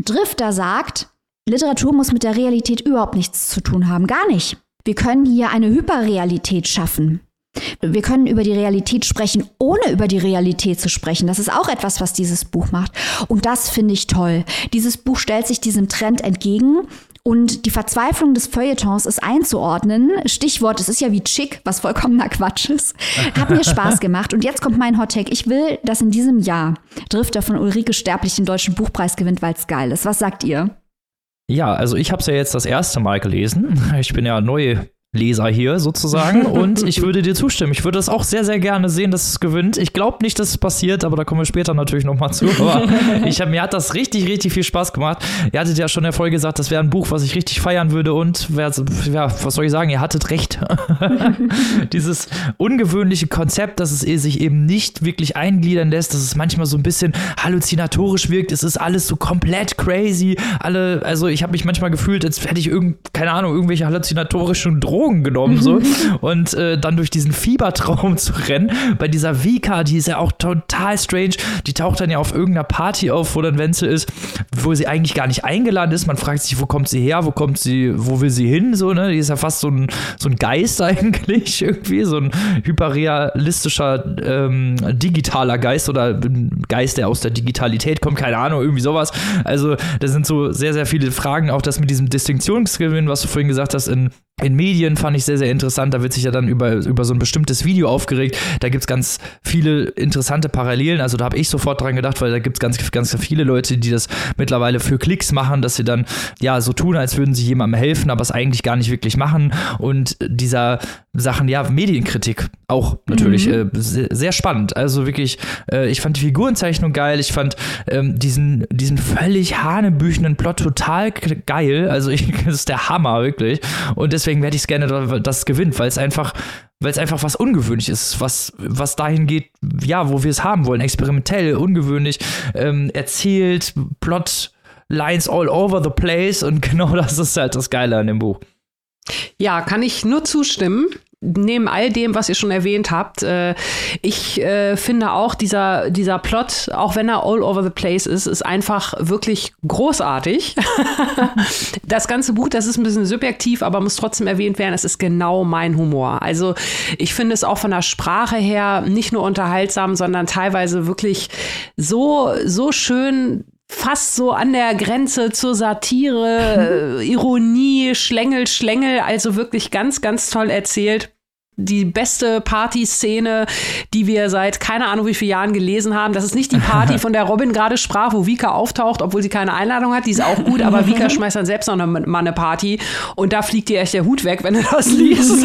Drifter sagt, Literatur muss mit der Realität überhaupt nichts zu tun haben. Gar nicht. Wir können hier eine Hyperrealität schaffen. Wir können über die Realität sprechen, ohne über die Realität zu sprechen. Das ist auch etwas, was dieses Buch macht. Und das finde ich toll. Dieses Buch stellt sich diesem Trend entgegen und die Verzweiflung des Feuilletons ist einzuordnen. Stichwort, es ist ja wie Chick, was vollkommener Quatsch ist. Hat mir Spaß gemacht. Und jetzt kommt mein Hot Take. Ich will, dass in diesem Jahr Drifter von Ulrike Sterblich den Deutschen Buchpreis gewinnt, weil es geil ist. Was sagt ihr? Ja, also ich habe es ja jetzt das erste Mal gelesen. Ich bin ja neu Leser hier sozusagen und ich würde dir zustimmen. Ich würde das auch sehr, sehr gerne sehen, dass es gewinnt. Ich glaube nicht, dass es passiert, aber da kommen wir später natürlich nochmal zu. Aber ich hab, mir hat das richtig, richtig viel Spaß gemacht. Ihr hattet ja schon in der Folge gesagt, das wäre ein Buch, was ich richtig feiern würde und wer, ja, was soll ich sagen, ihr hattet recht. Dieses ungewöhnliche Konzept, dass es sich eben nicht wirklich eingliedern lässt, dass es manchmal so ein bisschen halluzinatorisch wirkt. Es ist alles so komplett crazy. Alle, also ich habe mich manchmal gefühlt, als hätte ich irgend, keine Ahnung, irgendwelche halluzinatorischen Drogen Drogen genommen so und äh, dann durch diesen Fiebertraum zu rennen. Bei dieser Vika, die ist ja auch total strange. Die taucht dann ja auf irgendeiner Party auf, wo dann Wenzel ist, wo sie eigentlich gar nicht eingeladen ist. Man fragt sich, wo kommt sie her, wo kommt sie, wo will sie hin? So, ne? Die ist ja fast so ein, so ein Geist eigentlich, irgendwie, so ein hyperrealistischer ähm, digitaler Geist oder ein Geist, der aus der Digitalität kommt, keine Ahnung, irgendwie sowas. Also, da sind so sehr, sehr viele Fragen, auch das mit diesem Distinktionsgewinn, was du vorhin gesagt hast, in in Medien fand ich sehr, sehr interessant. Da wird sich ja dann über, über so ein bestimmtes Video aufgeregt. Da gibt es ganz viele interessante Parallelen. Also da habe ich sofort dran gedacht, weil da gibt es ganz, ganz viele Leute, die das mittlerweile für Klicks machen, dass sie dann ja so tun, als würden sie jemandem helfen, aber es eigentlich gar nicht wirklich machen. Und dieser Sachen, ja, Medienkritik auch natürlich mhm. äh, sehr, sehr, spannend. Also wirklich, äh, ich fand die Figurenzeichnung geil. Ich fand ähm, diesen, diesen völlig hanebüchenden Plot total geil. Also ich, das ist der Hammer, wirklich. Und deswegen werde ich es gerne, dass gewinnt, weil es einfach weil es einfach was ungewöhnlich ist, was, was dahin geht, ja, wo wir es haben wollen. Experimentell, ungewöhnlich, ähm, erzählt, Plot, Lines all over the place und genau das ist halt das Geile an dem Buch. Ja, kann ich nur zustimmen neben all dem, was ihr schon erwähnt habt, äh, ich äh, finde auch dieser, dieser Plot, auch wenn er all over the place ist, ist einfach wirklich großartig. das ganze Buch, das ist ein bisschen subjektiv, aber muss trotzdem erwähnt werden, es ist genau mein Humor. Also ich finde es auch von der Sprache her nicht nur unterhaltsam, sondern teilweise wirklich so, so schön fast so an der Grenze zur Satire, äh, Ironie, Schlängel, Schlängel, also wirklich ganz, ganz toll erzählt die beste Partyszene, die wir seit keine Ahnung wie vielen Jahren gelesen haben. Das ist nicht die Party, von der Robin gerade sprach, wo Vika auftaucht, obwohl sie keine Einladung hat. Die ist auch gut, aber Vika schmeißt dann selbst noch eine, mal eine Party und da fliegt dir echt der Hut weg, wenn du das liest.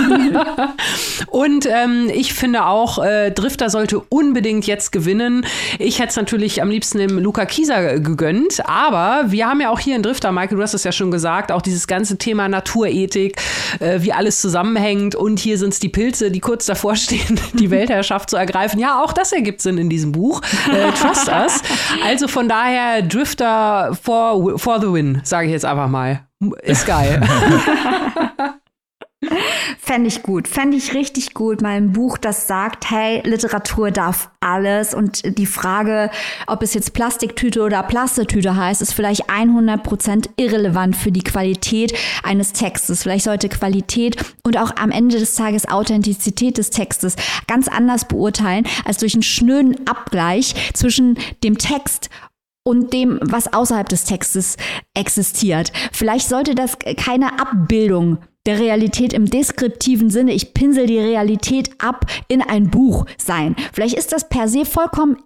und ähm, ich finde auch, äh, Drifter sollte unbedingt jetzt gewinnen. Ich hätte es natürlich am liebsten dem Luca Kieser gegönnt, aber wir haben ja auch hier in Drifter, Michael, du hast es ja schon gesagt, auch dieses ganze Thema Naturethik, äh, wie alles zusammenhängt und hier sind es die Pilze, die kurz davor stehen, die Weltherrschaft zu ergreifen. Ja, auch das ergibt Sinn in diesem Buch. Äh, trust us. Also von daher Drifter for, for the win, sage ich jetzt einfach mal. Ist geil. Fände ich gut. Fände ich richtig gut. Mal ein Buch, das sagt, hey, Literatur darf alles. Und die Frage, ob es jetzt Plastiktüte oder Plastetüte heißt, ist vielleicht 100% irrelevant für die Qualität eines Textes. Vielleicht sollte Qualität und auch am Ende des Tages Authentizität des Textes ganz anders beurteilen, als durch einen schnöden Abgleich zwischen dem Text und dem, was außerhalb des Textes existiert. Vielleicht sollte das keine Abbildung der Realität im deskriptiven Sinne, ich pinsel die Realität ab in ein Buch sein. Vielleicht ist das per se vollkommen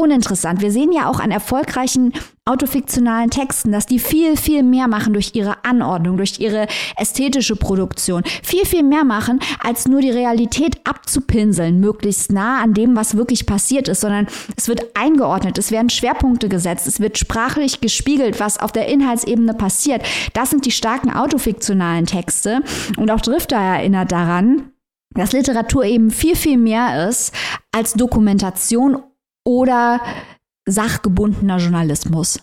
uninteressant. Wir sehen ja auch an erfolgreichen autofiktionalen Texten, dass die viel, viel mehr machen durch ihre Anordnung, durch ihre ästhetische Produktion. Viel, viel mehr machen, als nur die Realität abzupinseln, möglichst nah an dem, was wirklich passiert ist, sondern es wird eingeordnet, es werden Schwerpunkte gesetzt, es wird sprachlich gespiegelt, was auf der Inhaltsebene passiert. Das sind die starken autofiktionalen Texte. Und auch Drifter erinnert daran, dass Literatur eben viel, viel mehr ist als Dokumentation oder sachgebundener Journalismus.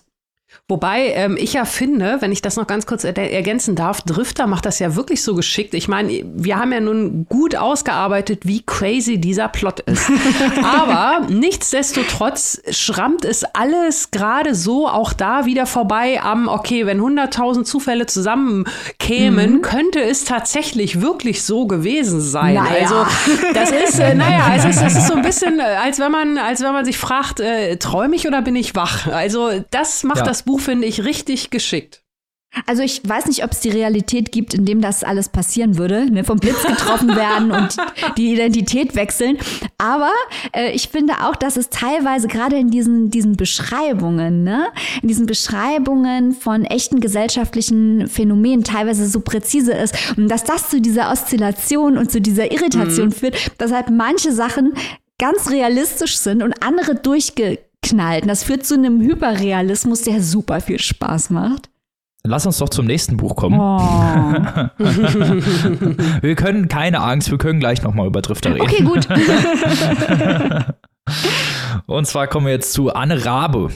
Wobei ähm, ich ja finde, wenn ich das noch ganz kurz er ergänzen darf, Drifter macht das ja wirklich so geschickt. Ich meine, wir haben ja nun gut ausgearbeitet, wie crazy dieser Plot ist. Aber nichtsdestotrotz schrammt es alles gerade so auch da wieder vorbei am, okay, wenn 100.000 Zufälle zusammenkämen, mhm. könnte es tatsächlich wirklich so gewesen sein. Naja. Also das ist, äh, naja, es ist, das ist so ein bisschen, äh, als wenn man, als wenn man sich fragt, äh, träume ich oder bin ich wach? Also das macht ja. das Buch finde ich richtig geschickt. Also ich weiß nicht, ob es die Realität gibt, in dem das alles passieren würde, ne, vom Blitz getroffen werden und die Identität wechseln. Aber äh, ich finde auch, dass es teilweise gerade in diesen, diesen Beschreibungen, ne, in diesen Beschreibungen von echten gesellschaftlichen Phänomenen teilweise so präzise ist und dass das zu dieser Oszillation und zu dieser Irritation mhm. führt, dass halt manche Sachen ganz realistisch sind und andere durchgeknallt. Und das führt zu einem Hyperrealismus, der super viel Spaß macht. Lass uns doch zum nächsten Buch kommen. Oh. wir können keine Angst, wir können gleich nochmal über Drifter reden. Okay, gut. Und zwar kommen wir jetzt zu Anne Rabe.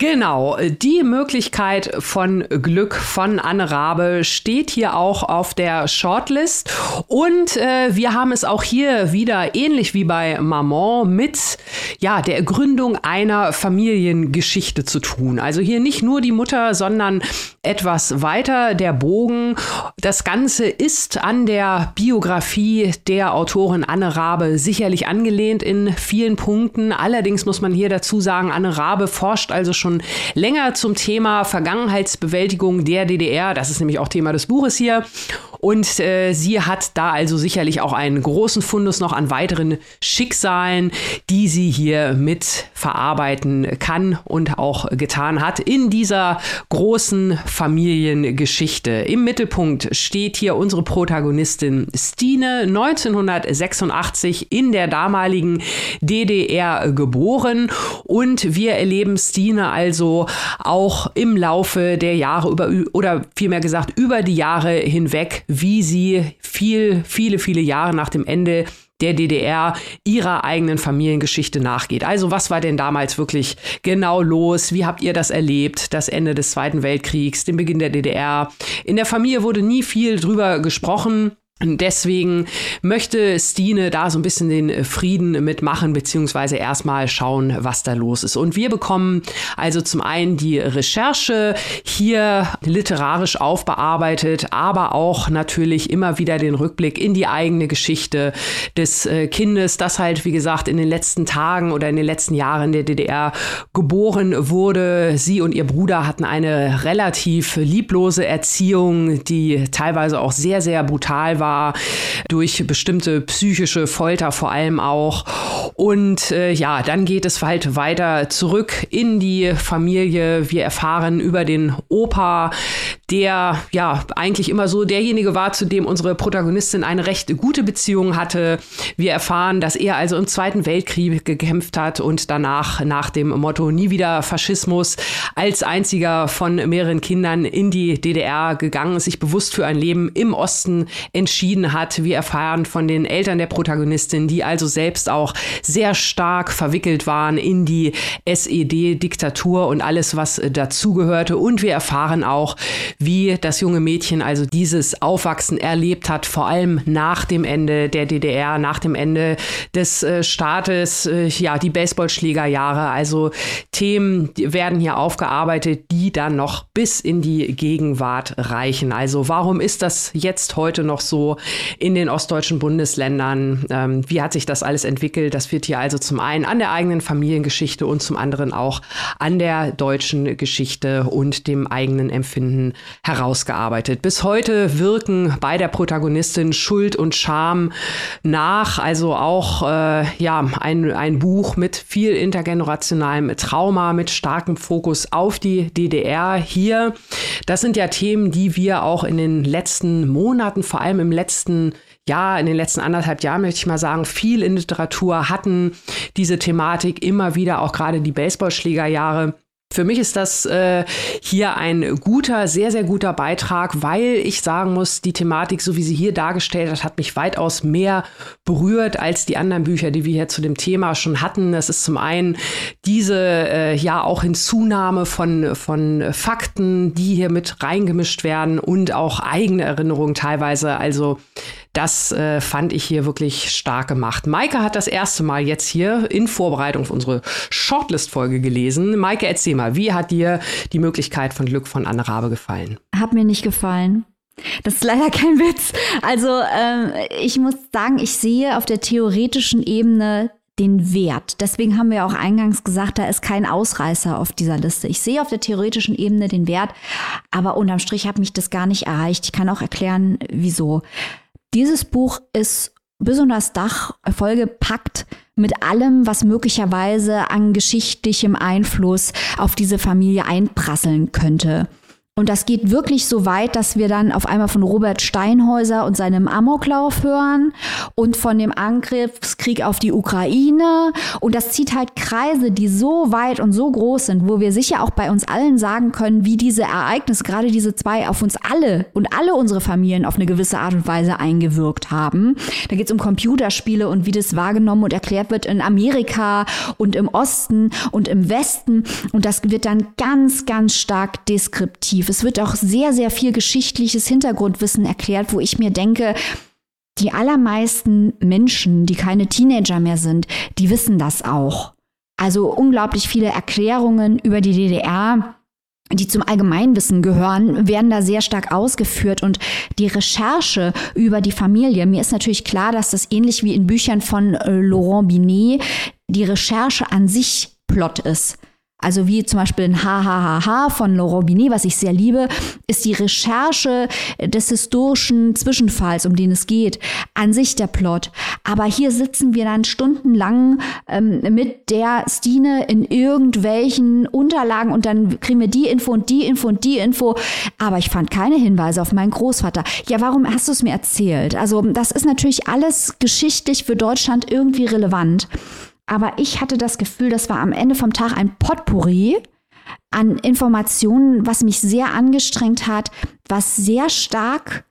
Genau, die Möglichkeit von Glück von Anne Rabe steht hier auch auf der Shortlist. Und äh, wir haben es auch hier wieder ähnlich wie bei Maman mit ja, der Gründung einer Familiengeschichte zu tun. Also hier nicht nur die Mutter, sondern etwas weiter der Bogen. Das Ganze ist an der Biografie der Autorin Anne Rabe sicherlich angelehnt in vielen Punkten. Allerdings muss man hier dazu sagen, Anne Rabe forscht also schon schon länger zum Thema Vergangenheitsbewältigung der DDR. Das ist nämlich auch Thema des Buches hier. Und äh, sie hat da also sicherlich auch einen großen Fundus noch an weiteren Schicksalen, die sie hier mit verarbeiten kann und auch getan hat in dieser großen Familiengeschichte. Im Mittelpunkt steht hier unsere Protagonistin Stine, 1986 in der damaligen DDR geboren und wir erleben Stine also auch im Laufe der Jahre über oder vielmehr gesagt über die Jahre hinweg wie sie viel, viele, viele Jahre nach dem Ende der DDR ihrer eigenen Familiengeschichte nachgeht. Also was war denn damals wirklich genau los? Wie habt ihr das erlebt? Das Ende des Zweiten Weltkriegs, den Beginn der DDR. In der Familie wurde nie viel drüber gesprochen. Deswegen möchte Stine da so ein bisschen den äh, Frieden mitmachen, beziehungsweise erstmal schauen, was da los ist. Und wir bekommen also zum einen die Recherche hier literarisch aufbearbeitet, aber auch natürlich immer wieder den Rückblick in die eigene Geschichte des äh, Kindes, das halt, wie gesagt, in den letzten Tagen oder in den letzten Jahren der DDR geboren wurde. Sie und ihr Bruder hatten eine relativ lieblose Erziehung, die teilweise auch sehr, sehr brutal war war, durch bestimmte psychische Folter vor allem auch. Und äh, ja, dann geht es halt weiter zurück in die Familie. Wir erfahren über den Opa, der ja eigentlich immer so derjenige war, zu dem unsere Protagonistin eine recht gute Beziehung hatte. Wir erfahren, dass er also im Zweiten Weltkrieg gekämpft hat und danach nach dem Motto nie wieder Faschismus als einziger von mehreren Kindern in die DDR gegangen ist, sich bewusst für ein Leben im Osten entschieden entschieden hat. Wir erfahren von den Eltern der Protagonistin, die also selbst auch sehr stark verwickelt waren in die SED-Diktatur und alles, was dazugehörte. Und wir erfahren auch, wie das junge Mädchen also dieses Aufwachsen erlebt hat, vor allem nach dem Ende der DDR, nach dem Ende des äh, Staates, äh, ja, die Baseballschlägerjahre. Also Themen werden hier aufgearbeitet, die dann noch bis in die Gegenwart reichen. Also warum ist das jetzt heute noch so? In den ostdeutschen Bundesländern. Ähm, wie hat sich das alles entwickelt? Das wird hier also zum einen an der eigenen Familiengeschichte und zum anderen auch an der deutschen Geschichte und dem eigenen Empfinden herausgearbeitet. Bis heute wirken bei der Protagonistin Schuld und Scham nach, also auch äh, ja ein, ein Buch mit viel intergenerationalem Trauma, mit starkem Fokus auf die DDR hier. Das sind ja Themen, die wir auch in den letzten Monaten, vor allem im letzten Jahr, in den letzten anderthalb Jahren, möchte ich mal sagen, viel in Literatur hatten diese Thematik immer wieder, auch gerade die Baseballschlägerjahre für mich ist das äh, hier ein guter, sehr, sehr guter Beitrag, weil ich sagen muss, die Thematik, so wie sie hier dargestellt hat, hat mich weitaus mehr berührt als die anderen Bücher, die wir hier zu dem Thema schon hatten. Das ist zum einen diese äh, ja auch Hinzunahme von, von Fakten, die hier mit reingemischt werden und auch eigene Erinnerungen teilweise. Also das äh, fand ich hier wirklich stark gemacht. Maike hat das erste Mal jetzt hier in Vorbereitung auf unsere Shortlist-Folge gelesen. Maike, erzähl mal, wie hat dir die Möglichkeit von Glück von Anne Rabe gefallen? Hat mir nicht gefallen. Das ist leider kein Witz. Also äh, ich muss sagen, ich sehe auf der theoretischen Ebene den Wert. Deswegen haben wir auch eingangs gesagt, da ist kein Ausreißer auf dieser Liste. Ich sehe auf der theoretischen Ebene den Wert, aber unterm Strich hat mich das gar nicht erreicht. Ich kann auch erklären, wieso. Dieses Buch ist das Dach vollgepackt mit allem, was möglicherweise an geschichtlichem Einfluss auf diese Familie einprasseln könnte. Und das geht wirklich so weit, dass wir dann auf einmal von Robert Steinhäuser und seinem Amoklauf hören und von dem Angriffskrieg auf die Ukraine. Und das zieht halt Kreise, die so weit und so groß sind, wo wir sicher auch bei uns allen sagen können, wie diese Ereignisse, gerade diese zwei, auf uns alle und alle unsere Familien auf eine gewisse Art und Weise eingewirkt haben. Da geht es um Computerspiele und wie das wahrgenommen und erklärt wird in Amerika und im Osten und im Westen. Und das wird dann ganz, ganz stark deskriptiv es wird auch sehr, sehr viel geschichtliches Hintergrundwissen erklärt, wo ich mir denke, die allermeisten Menschen, die keine Teenager mehr sind, die wissen das auch. Also unglaublich viele Erklärungen über die DDR, die zum Allgemeinwissen gehören, werden da sehr stark ausgeführt. Und die Recherche über die Familie, mir ist natürlich klar, dass das ähnlich wie in Büchern von äh, Laurent Binet die Recherche an sich Plot ist. Also wie zum Beispiel in HHHH von Laurent Binet, was ich sehr liebe, ist die Recherche des historischen Zwischenfalls, um den es geht, an sich der Plot. Aber hier sitzen wir dann stundenlang ähm, mit der Stine in irgendwelchen Unterlagen und dann kriegen wir die Info und die Info und die Info. Aber ich fand keine Hinweise auf meinen Großvater. Ja, warum hast du es mir erzählt? Also das ist natürlich alles geschichtlich für Deutschland irgendwie relevant. Aber ich hatte das Gefühl, das war am Ende vom Tag ein Potpourri an Informationen, was mich sehr angestrengt hat, was sehr stark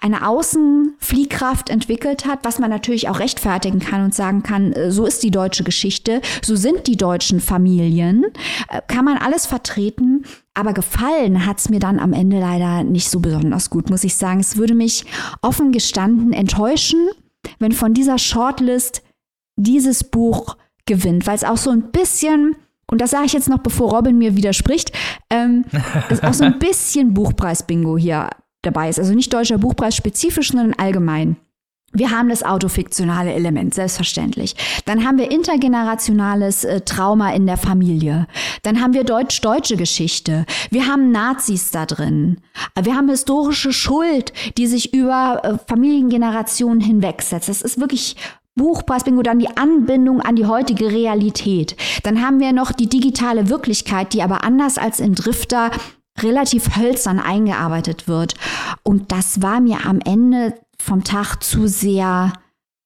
eine Außenfliehkraft entwickelt hat, was man natürlich auch rechtfertigen kann und sagen kann, äh, so ist die deutsche Geschichte, so sind die deutschen Familien, äh, kann man alles vertreten, aber gefallen hat es mir dann am Ende leider nicht so besonders gut, muss ich sagen. Es würde mich offen gestanden enttäuschen, wenn von dieser Shortlist dieses Buch gewinnt, weil es auch so ein bisschen, und das sage ich jetzt noch, bevor Robin mir widerspricht, ähm, ist auch so ein bisschen Buchpreis-Bingo hier dabei ist. Also nicht deutscher Buchpreis spezifisch, sondern allgemein. Wir haben das autofiktionale Element, selbstverständlich. Dann haben wir intergenerationales äh, Trauma in der Familie. Dann haben wir deutsch-deutsche Geschichte. Wir haben Nazis da drin. Wir haben historische Schuld, die sich über äh, Familiengenerationen hinwegsetzt. Das ist wirklich Buchpreisbingo, dann die Anbindung an die heutige Realität. Dann haben wir noch die digitale Wirklichkeit, die aber anders als in Drifter relativ hölzern eingearbeitet wird. Und das war mir am Ende vom Tag zu sehr,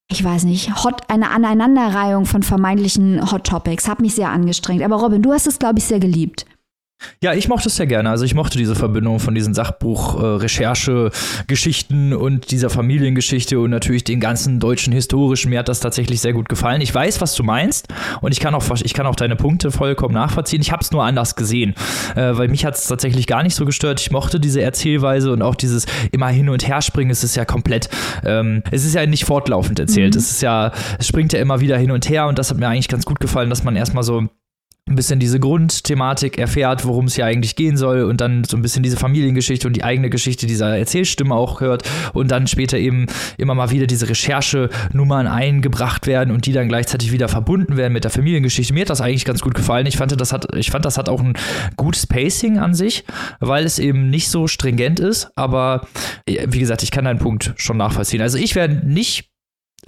ich weiß nicht, hot, eine Aneinanderreihung von vermeintlichen Hot Topics. Hat mich sehr angestrengt. Aber Robin, du hast es, glaube ich, sehr geliebt. Ja, ich mochte es sehr gerne. Also ich mochte diese Verbindung von diesen Sachbuch-Recherche-Geschichten äh, und dieser Familiengeschichte und natürlich den ganzen deutschen historischen. Mir hat das tatsächlich sehr gut gefallen. Ich weiß, was du meinst und ich kann auch, ich kann auch deine Punkte vollkommen nachvollziehen. Ich habe es nur anders gesehen, äh, weil mich hat es tatsächlich gar nicht so gestört. Ich mochte diese Erzählweise und auch dieses immer hin und her springen. Es ist ja komplett, ähm, es ist ja nicht fortlaufend erzählt. Mhm. Es ist ja, es springt ja immer wieder hin und her und das hat mir eigentlich ganz gut gefallen, dass man erstmal so ein bisschen diese Grundthematik erfährt, worum es hier eigentlich gehen soll und dann so ein bisschen diese Familiengeschichte und die eigene Geschichte dieser Erzählstimme auch hört und dann später eben immer mal wieder diese Recherchenummern eingebracht werden und die dann gleichzeitig wieder verbunden werden mit der Familiengeschichte. Mir hat das eigentlich ganz gut gefallen. Ich fand, das hat, ich fand, das hat auch ein gutes Pacing an sich, weil es eben nicht so stringent ist, aber wie gesagt, ich kann deinen Punkt schon nachvollziehen. Also ich wäre nicht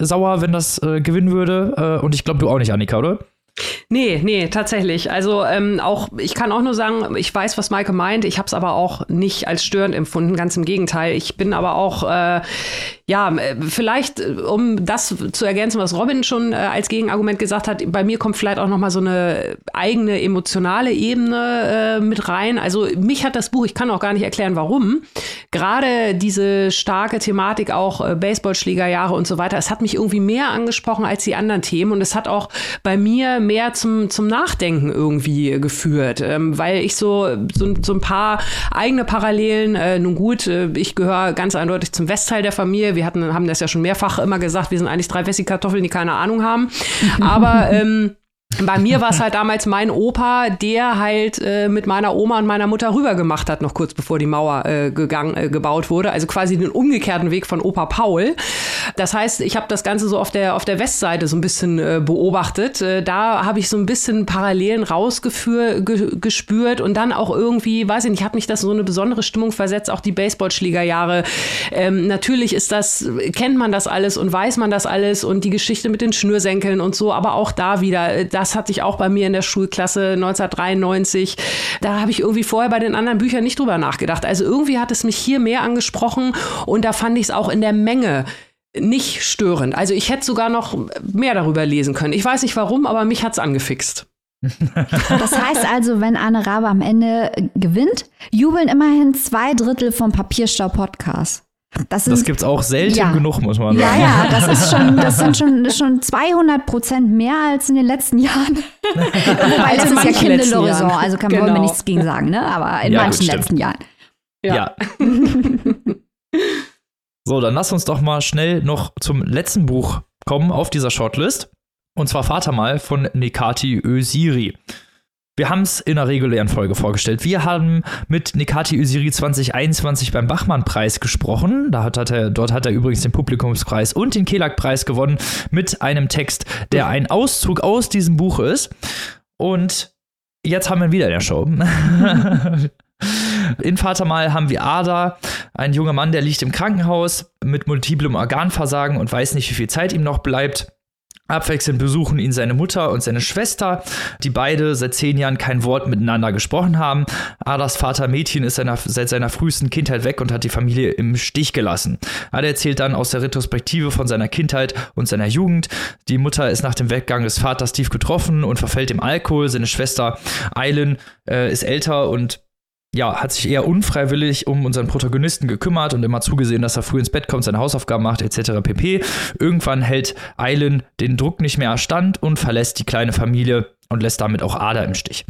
sauer, wenn das äh, gewinnen würde äh, und ich glaube, du auch nicht, Annika, oder? Nee, nee, tatsächlich. Also ähm, auch, ich kann auch nur sagen, ich weiß, was Maike meint. Ich habe es aber auch nicht als störend empfunden, ganz im Gegenteil. Ich bin aber auch, äh, ja, vielleicht, um das zu ergänzen, was Robin schon äh, als Gegenargument gesagt hat, bei mir kommt vielleicht auch noch mal so eine eigene emotionale Ebene äh, mit rein. Also mich hat das Buch, ich kann auch gar nicht erklären, warum, gerade diese starke Thematik auch äh, Baseballschlägerjahre und so weiter, es hat mich irgendwie mehr angesprochen als die anderen Themen und es hat auch bei mir mehr zum, zum Nachdenken irgendwie geführt, ähm, weil ich so, so, so ein paar eigene Parallelen, äh, nun gut, äh, ich gehöre ganz eindeutig zum Westteil der Familie. Wir hatten, haben das ja schon mehrfach immer gesagt, wir sind eigentlich drei Wessi-Kartoffeln, die keine Ahnung haben. Aber ähm, Bei mir war es halt damals mein Opa, der halt äh, mit meiner Oma und meiner Mutter rüber gemacht hat, noch kurz bevor die Mauer äh, gegangen, äh, gebaut wurde. Also quasi den umgekehrten Weg von Opa Paul. Das heißt, ich habe das Ganze so auf der, auf der Westseite so ein bisschen äh, beobachtet. Äh, da habe ich so ein bisschen Parallelen rausgespürt und dann auch irgendwie, weiß ich nicht, hat mich das so eine besondere Stimmung versetzt, auch die Baseballschlägerjahre. Ähm, natürlich ist das, kennt man das alles und weiß man das alles und die Geschichte mit den Schnürsenkeln und so, aber auch da wieder, äh, das hatte ich auch bei mir in der Schulklasse 1993. Da habe ich irgendwie vorher bei den anderen Büchern nicht drüber nachgedacht. Also irgendwie hat es mich hier mehr angesprochen und da fand ich es auch in der Menge nicht störend. Also ich hätte sogar noch mehr darüber lesen können. Ich weiß nicht warum, aber mich hat es angefixt. Das heißt also, wenn Anne Rabe am Ende gewinnt, jubeln immerhin zwei Drittel vom Papierstau-Podcast. Das, das gibt es auch selten ja. genug, muss man sagen. Ja, ja, das ist schon, das sind schon, schon 200 Prozent mehr als in den letzten Jahren. Wobei das ist ja Kinder l'Horizon, also kann man genau. nichts gegen sagen, ne? Aber in ja, manchen letzten Jahren. Ja. ja. so, dann lass uns doch mal schnell noch zum letzten Buch kommen auf dieser Shortlist. Und zwar Vater mal von Nekati Ösiri. Wir haben es in einer regulären Folge vorgestellt. Wir haben mit Nikati Usiri 2021 beim Bachmann-Preis gesprochen. Da hat, hat er, dort hat er übrigens den Publikumspreis und den Kelag-Preis gewonnen mit einem Text, der ein Auszug aus diesem Buch ist. Und jetzt haben wir ihn wieder in der Show. In Vatermal haben wir Ada, ein junger Mann, der liegt im Krankenhaus mit multiplem Organversagen und weiß nicht, wie viel Zeit ihm noch bleibt. Abwechselnd besuchen ihn seine Mutter und seine Schwester, die beide seit zehn Jahren kein Wort miteinander gesprochen haben. Adas Vater Mädchen ist seiner, seit seiner frühesten Kindheit weg und hat die Familie im Stich gelassen. Ada erzählt dann aus der Retrospektive von seiner Kindheit und seiner Jugend. Die Mutter ist nach dem Weggang des Vaters tief getroffen und verfällt dem Alkohol. Seine Schwester Eilen äh, ist älter und ja, hat sich eher unfreiwillig um unseren Protagonisten gekümmert und immer zugesehen, dass er früh ins Bett kommt, seine Hausaufgaben macht, etc. pp. Irgendwann hält Eilen den Druck nicht mehr erstand und verlässt die kleine Familie und lässt damit auch Ada im Stich.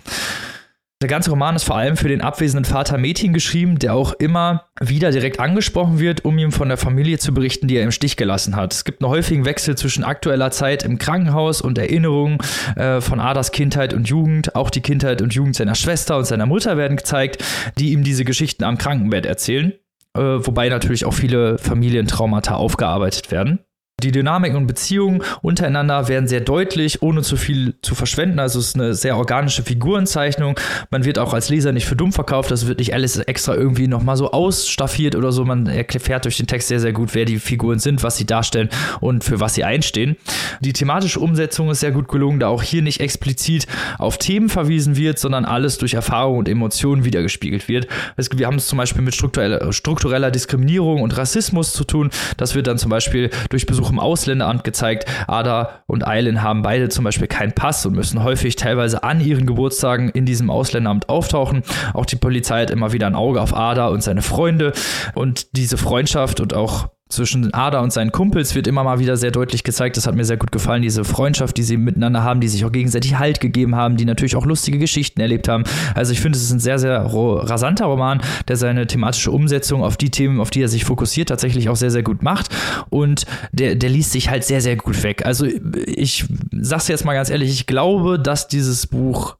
Der ganze Roman ist vor allem für den abwesenden Vater Mädchen geschrieben, der auch immer wieder direkt angesprochen wird, um ihm von der Familie zu berichten, die er im Stich gelassen hat. Es gibt einen häufigen Wechsel zwischen aktueller Zeit im Krankenhaus und Erinnerungen äh, von Adas Kindheit und Jugend. Auch die Kindheit und Jugend seiner Schwester und seiner Mutter werden gezeigt, die ihm diese Geschichten am Krankenbett erzählen. Äh, wobei natürlich auch viele Familientraumata aufgearbeitet werden. Die Dynamiken und Beziehungen untereinander werden sehr deutlich, ohne zu viel zu verschwenden. Also es ist eine sehr organische Figurenzeichnung. Man wird auch als Leser nicht für dumm verkauft. Das wird nicht alles extra irgendwie nochmal so ausstaffiert oder so. Man erklärt durch den Text sehr, sehr gut, wer die Figuren sind, was sie darstellen und für was sie einstehen. Die thematische Umsetzung ist sehr gut gelungen, da auch hier nicht explizit auf Themen verwiesen wird, sondern alles durch Erfahrung und Emotionen wiedergespiegelt wird. Wir haben es zum Beispiel mit struktureller, struktureller Diskriminierung und Rassismus zu tun. Das wird dann zum Beispiel durch Besuch Besuch im Ausländeramt gezeigt. Ada und Eilen haben beide zum Beispiel keinen Pass und müssen häufig teilweise an ihren Geburtstagen in diesem Ausländeramt auftauchen. Auch die Polizei hat immer wieder ein Auge auf Ada und seine Freunde und diese Freundschaft und auch zwischen Ada und seinen Kumpels wird immer mal wieder sehr deutlich gezeigt. Das hat mir sehr gut gefallen, diese Freundschaft, die sie miteinander haben, die sich auch gegenseitig Halt gegeben haben, die natürlich auch lustige Geschichten erlebt haben. Also ich finde, es ist ein sehr, sehr rasanter Roman, der seine thematische Umsetzung auf die Themen, auf die er sich fokussiert, tatsächlich auch sehr, sehr gut macht. Und der, der liest sich halt sehr, sehr gut weg. Also ich sag's jetzt mal ganz ehrlich, ich glaube, dass dieses Buch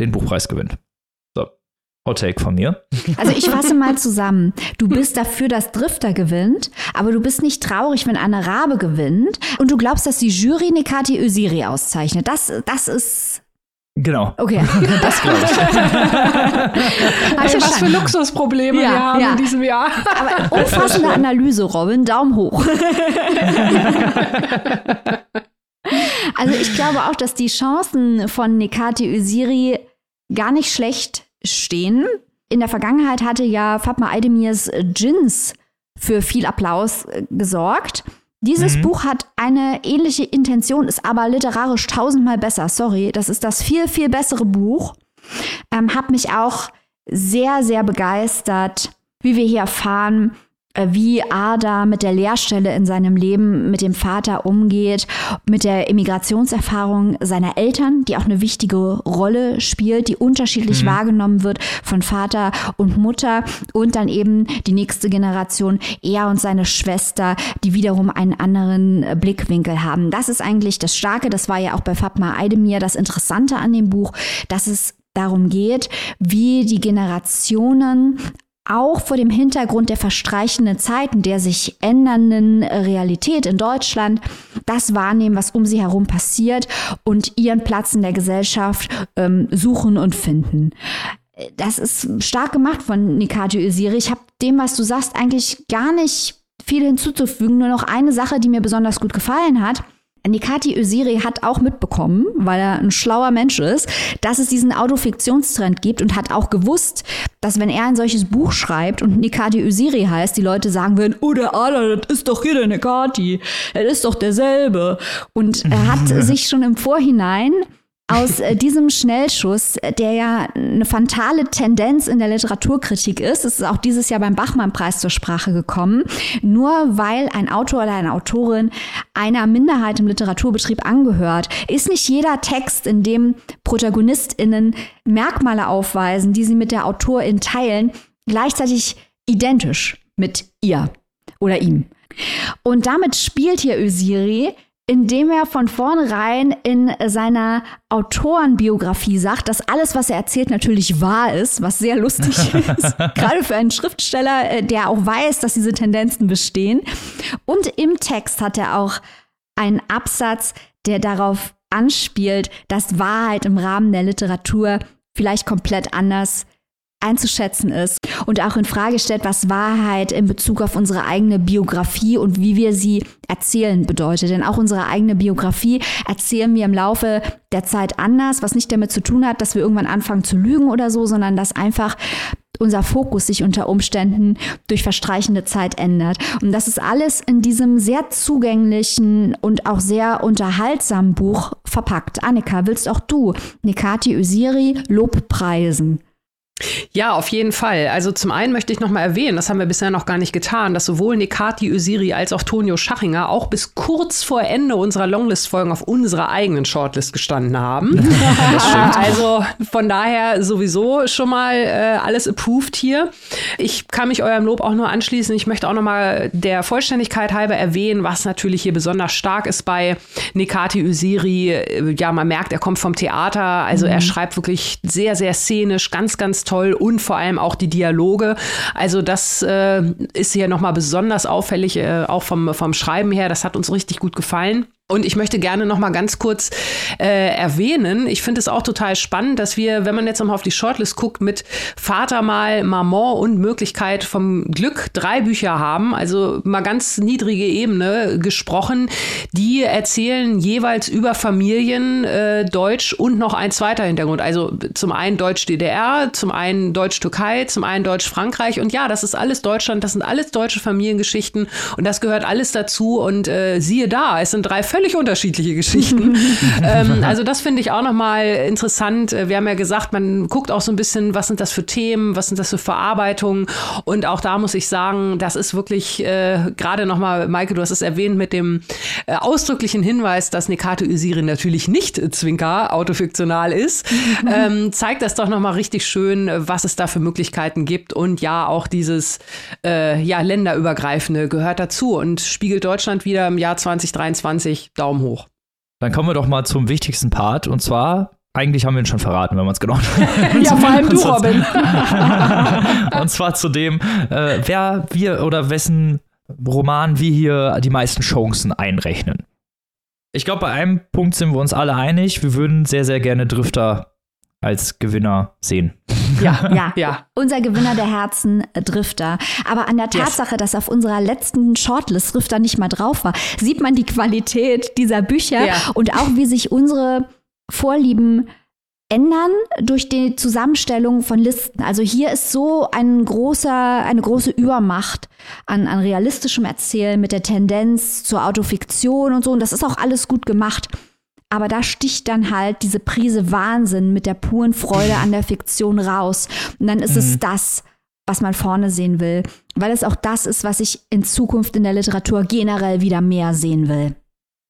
den Buchpreis gewinnt. Outtake von mir. Also ich fasse mal zusammen. Du bist dafür, dass Drifter gewinnt, aber du bist nicht traurig, wenn Anne Rabe gewinnt. Und du glaubst, dass die Jury Nekati Öziri auszeichnet. Das, das ist Genau. Okay. Das glaube ich. also was für Luxusprobleme ja, wir haben ja. in diesem Jahr. Aber umfassende Analyse, Robin. Daumen hoch. Also ich glaube auch, dass die Chancen von Nekati Öziri gar nicht schlecht stehen. In der Vergangenheit hatte ja Fatma Aydemirs Jins für viel Applaus äh, gesorgt. Dieses mhm. Buch hat eine ähnliche Intention, ist aber literarisch tausendmal besser. Sorry, das ist das viel, viel bessere Buch. Ähm, hab mich auch sehr, sehr begeistert, wie wir hier erfahren, wie Ada mit der Lehrstelle in seinem Leben mit dem Vater umgeht, mit der Immigrationserfahrung seiner Eltern, die auch eine wichtige Rolle spielt, die unterschiedlich mhm. wahrgenommen wird von Vater und Mutter und dann eben die nächste Generation, er und seine Schwester, die wiederum einen anderen Blickwinkel haben. Das ist eigentlich das Starke, das war ja auch bei Fatma Eidemir das Interessante an dem Buch, dass es darum geht, wie die Generationen auch vor dem Hintergrund der verstreichenden Zeiten, der sich ändernden Realität in Deutschland, das wahrnehmen, was um sie herum passiert und ihren Platz in der Gesellschaft ähm, suchen und finden. Das ist stark gemacht von Nikati Öziri. Ich habe dem, was du sagst, eigentlich gar nicht viel hinzuzufügen. Nur noch eine Sache, die mir besonders gut gefallen hat. Nikati Öziri hat auch mitbekommen, weil er ein schlauer Mensch ist, dass es diesen Autofiktionstrend gibt und hat auch gewusst, dass wenn er ein solches Buch schreibt und Nikati Öziri heißt, die Leute sagen würden, oh der Ada, das ist doch hier der Nikati, das ist doch derselbe. Und er hat sich schon im Vorhinein aus äh, diesem Schnellschuss, äh, der ja eine fatale Tendenz in der Literaturkritik ist, es ist auch dieses Jahr beim Bachmann-Preis zur Sprache gekommen, nur weil ein Autor oder eine Autorin einer Minderheit im Literaturbetrieb angehört, ist nicht jeder Text, in dem ProtagonistInnen Merkmale aufweisen, die sie mit der Autorin teilen, gleichzeitig identisch mit ihr oder ihm. Und damit spielt hier Ösiri indem er von vornherein in seiner Autorenbiografie sagt, dass alles, was er erzählt, natürlich wahr ist, was sehr lustig ist. Gerade für einen Schriftsteller, äh, der auch weiß, dass diese Tendenzen bestehen. Und im Text hat er auch einen Absatz, der darauf anspielt, dass Wahrheit im Rahmen der Literatur vielleicht komplett anders einzuschätzen ist und auch in Frage stellt, was Wahrheit in Bezug auf unsere eigene Biografie und wie wir sie erzählen bedeutet. Denn auch unsere eigene Biografie erzählen wir im Laufe der Zeit anders, was nicht damit zu tun hat, dass wir irgendwann anfangen zu lügen oder so, sondern dass einfach unser Fokus sich unter Umständen durch verstreichende Zeit ändert. Und das ist alles in diesem sehr zugänglichen und auch sehr unterhaltsamen Buch verpackt. Annika, willst auch du Nikati Öziri Lobpreisen? Ja, auf jeden Fall. Also zum einen möchte ich noch mal erwähnen, das haben wir bisher noch gar nicht getan, dass sowohl Nekati Ösiri als auch Tonio Schachinger auch bis kurz vor Ende unserer Longlist-Folgen auf unserer eigenen Shortlist gestanden haben. also von daher sowieso schon mal äh, alles approved hier. Ich kann mich eurem Lob auch nur anschließen. Ich möchte auch noch mal der Vollständigkeit halber erwähnen, was natürlich hier besonders stark ist bei Nekati Ösiri. Ja, man merkt, er kommt vom Theater. Also mhm. er schreibt wirklich sehr, sehr szenisch, ganz, ganz toll und vor allem auch die Dialoge. Also das äh, ist hier nochmal besonders auffällig, äh, auch vom, vom Schreiben her. Das hat uns richtig gut gefallen. Und ich möchte gerne noch mal ganz kurz äh, erwähnen, ich finde es auch total spannend, dass wir, wenn man jetzt nochmal auf die Shortlist guckt, mit Vater mal, Maman und Möglichkeit vom Glück drei Bücher haben, also mal ganz niedrige Ebene gesprochen, die erzählen jeweils über Familien, äh, Deutsch und noch ein zweiter Hintergrund. Also zum einen Deutsch-DDR, zum einen Deutsch-Türkei, zum einen Deutsch-Frankreich. Und ja, das ist alles Deutschland, das sind alles deutsche Familiengeschichten und das gehört alles dazu. Und äh, siehe da, es sind drei völlig völlig unterschiedliche Geschichten. ähm, also das finde ich auch nochmal interessant. Wir haben ja gesagt, man guckt auch so ein bisschen, was sind das für Themen, was sind das für Verarbeitungen. Und auch da muss ich sagen, das ist wirklich äh, gerade nochmal, Maike, du hast es erwähnt mit dem äh, ausdrücklichen Hinweis, dass Nekato Usiri natürlich nicht Zwinker autofiktional ist. ähm, zeigt das doch nochmal richtig schön, was es da für Möglichkeiten gibt. Und ja, auch dieses äh, ja, länderübergreifende gehört dazu und spiegelt Deutschland wieder im Jahr 2023 Daumen hoch. Dann kommen wir doch mal zum wichtigsten Part und zwar eigentlich haben wir ihn schon verraten, wenn man es genau Ja, vor allem du, Robin. und zwar zu dem, äh, wer wir oder wessen Roman wir hier die meisten Chancen einrechnen. Ich glaube, bei einem Punkt sind wir uns alle einig. Wir würden sehr, sehr gerne Drifter als Gewinner sehen. Ja, ja, ja. Unser Gewinner der Herzen, äh, Drifter. Aber an der Tatsache, yes. dass auf unserer letzten Shortlist Drifter nicht mal drauf war, sieht man die Qualität dieser Bücher ja. und auch wie sich unsere Vorlieben ändern durch die Zusammenstellung von Listen. Also hier ist so ein großer, eine große Übermacht an, an realistischem Erzählen mit der Tendenz zur Autofiktion und so. Und das ist auch alles gut gemacht. Aber da sticht dann halt diese Prise Wahnsinn mit der puren Freude an der Fiktion raus. Und dann ist mhm. es das, was man vorne sehen will, weil es auch das ist, was ich in Zukunft in der Literatur generell wieder mehr sehen will.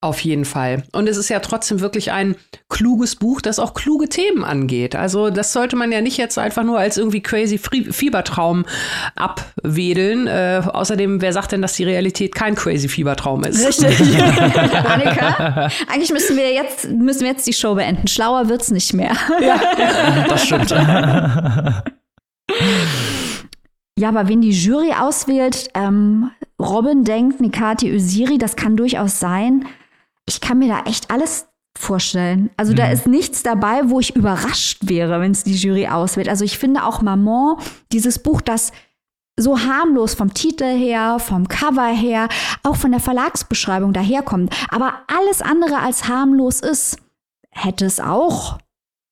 Auf jeden Fall. Und es ist ja trotzdem wirklich ein kluges Buch, das auch kluge Themen angeht. Also das sollte man ja nicht jetzt einfach nur als irgendwie crazy Fiebertraum abwedeln. Äh, außerdem, wer sagt denn, dass die Realität kein crazy Fiebertraum ist? Richtig. Annika, eigentlich müssen wir jetzt müssen wir jetzt die Show beenden. Schlauer wird's nicht mehr. Ja, das stimmt. Ja, aber wenn die Jury auswählt, ähm, Robin denkt, Nikati Usiri, das kann durchaus sein ich kann mir da echt alles vorstellen. Also mhm. da ist nichts dabei, wo ich überrascht wäre, wenn es die Jury auswählt. Also ich finde auch Maman, dieses Buch, das so harmlos vom Titel her, vom Cover her, auch von der Verlagsbeschreibung daherkommt, aber alles andere als harmlos ist, hätte es auch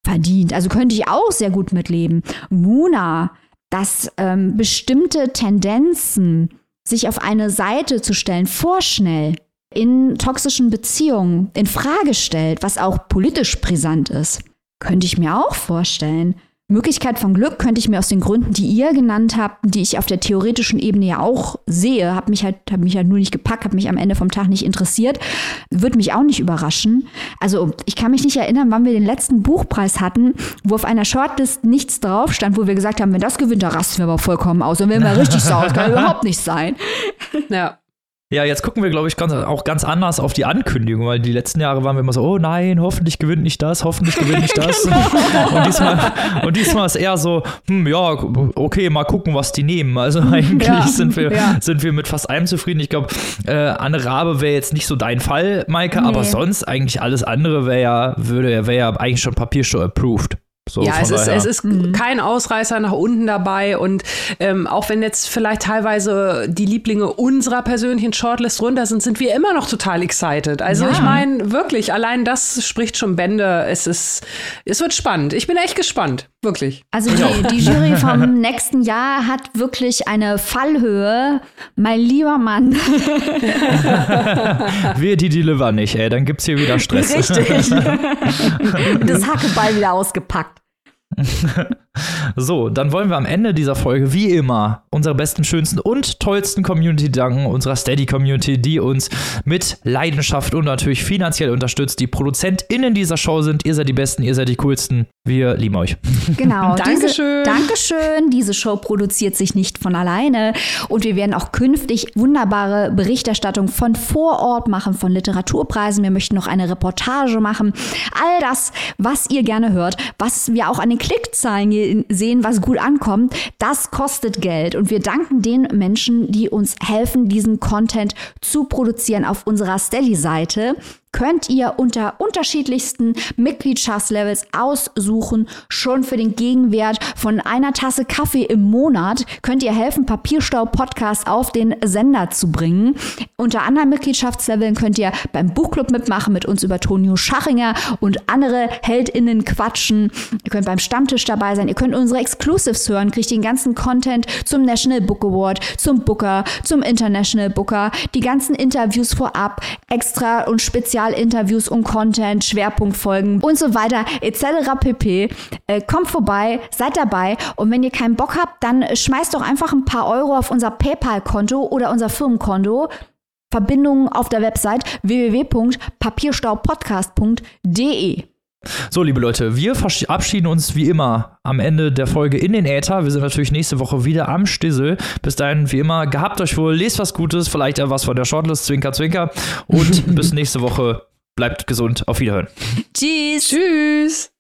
verdient. Also könnte ich auch sehr gut mitleben. Muna, dass ähm, bestimmte Tendenzen, sich auf eine Seite zu stellen, vorschnell, in toxischen Beziehungen in Frage stellt, was auch politisch brisant ist, könnte ich mir auch vorstellen. Möglichkeit von Glück könnte ich mir aus den Gründen, die ihr genannt habt, die ich auf der theoretischen Ebene ja auch sehe, habe mich halt hab mich halt nur nicht gepackt, habe mich am Ende vom Tag nicht interessiert, würde mich auch nicht überraschen. Also ich kann mich nicht erinnern, wann wir den letzten Buchpreis hatten, wo auf einer Shortlist nichts drauf stand, wo wir gesagt haben, wenn das gewinnt, da rasten wir aber vollkommen aus und werden wir richtig sauer. Das kann überhaupt nicht sein. Ja. Ja, jetzt gucken wir, glaube ich, ganz, auch ganz anders auf die Ankündigung, weil die letzten Jahre waren wir immer so, oh nein, hoffentlich gewinnt nicht das, hoffentlich gewinnt nicht das. und, diesmal, und diesmal ist eher so, hm, ja, okay, mal gucken, was die nehmen. Also eigentlich ja, sind, wir, ja. sind wir mit fast allem zufrieden. Ich glaube, äh, Anne Rabe wäre jetzt nicht so dein Fall, Maike, nee. aber sonst eigentlich alles andere wäre ja, würde, wäre ja eigentlich schon Papiersteuer approved. So ja, es ist, es ist mhm. kein Ausreißer nach unten dabei und ähm, auch wenn jetzt vielleicht teilweise die Lieblinge unserer persönlichen Shortlist runter sind, sind wir immer noch total excited. Also ja. ich meine wirklich, allein das spricht schon Bände. Es ist, es wird spannend. Ich bin echt gespannt, wirklich. Also die, die Jury vom nächsten Jahr hat wirklich eine Fallhöhe, mein lieber Mann. wir die delivern nicht, ey, dann gibt's hier wieder Stress. Richtig. das Hackeball wieder ausgepackt. So, dann wollen wir am Ende dieser Folge wie immer unserer besten, schönsten und tollsten Community danken, unserer Steady-Community, die uns mit Leidenschaft und natürlich finanziell unterstützt. Die ProduzentInnen dieser Show sind, ihr seid die Besten, ihr seid die coolsten. Wir lieben euch. Genau. Dankeschön. Diese, Dankeschön. Diese Show produziert sich nicht von alleine und wir werden auch künftig wunderbare Berichterstattung von vor Ort machen, von Literaturpreisen. Wir möchten noch eine Reportage machen. All das, was ihr gerne hört, was wir auch an den Klickzahlen sehen, was gut ankommt, das kostet Geld. Und wir danken den Menschen, die uns helfen, diesen Content zu produzieren auf unserer Steady-Seite könnt ihr unter unterschiedlichsten Mitgliedschaftslevels aussuchen. Schon für den Gegenwert von einer Tasse Kaffee im Monat könnt ihr helfen, Papierstau-Podcast auf den Sender zu bringen. Unter anderen Mitgliedschaftsleveln könnt ihr beim Buchclub mitmachen, mit uns über Tonio Schachinger und andere HeldInnen quatschen. Ihr könnt beim Stammtisch dabei sein. Ihr könnt unsere Exclusives hören, kriegt den ganzen Content zum National Book Award, zum Booker, zum International Booker, die ganzen Interviews vorab, extra und speziell Spezialinterviews und Content, Schwerpunktfolgen und so weiter etc. pp. Äh, kommt vorbei, seid dabei und wenn ihr keinen Bock habt, dann schmeißt doch einfach ein paar Euro auf unser PayPal-Konto oder unser Firmenkonto. Verbindungen auf der Website www.papierstaubpodcast.de. So, liebe Leute, wir verabschieden uns wie immer am Ende der Folge in den Äther. Wir sind natürlich nächste Woche wieder am Stissel. Bis dahin, wie immer, gehabt euch wohl, lest was Gutes, vielleicht was von der Shortlist, Zwinker, Zwinker. Und bis nächste Woche. Bleibt gesund. Auf Wiederhören. Tschüss. Tschüss.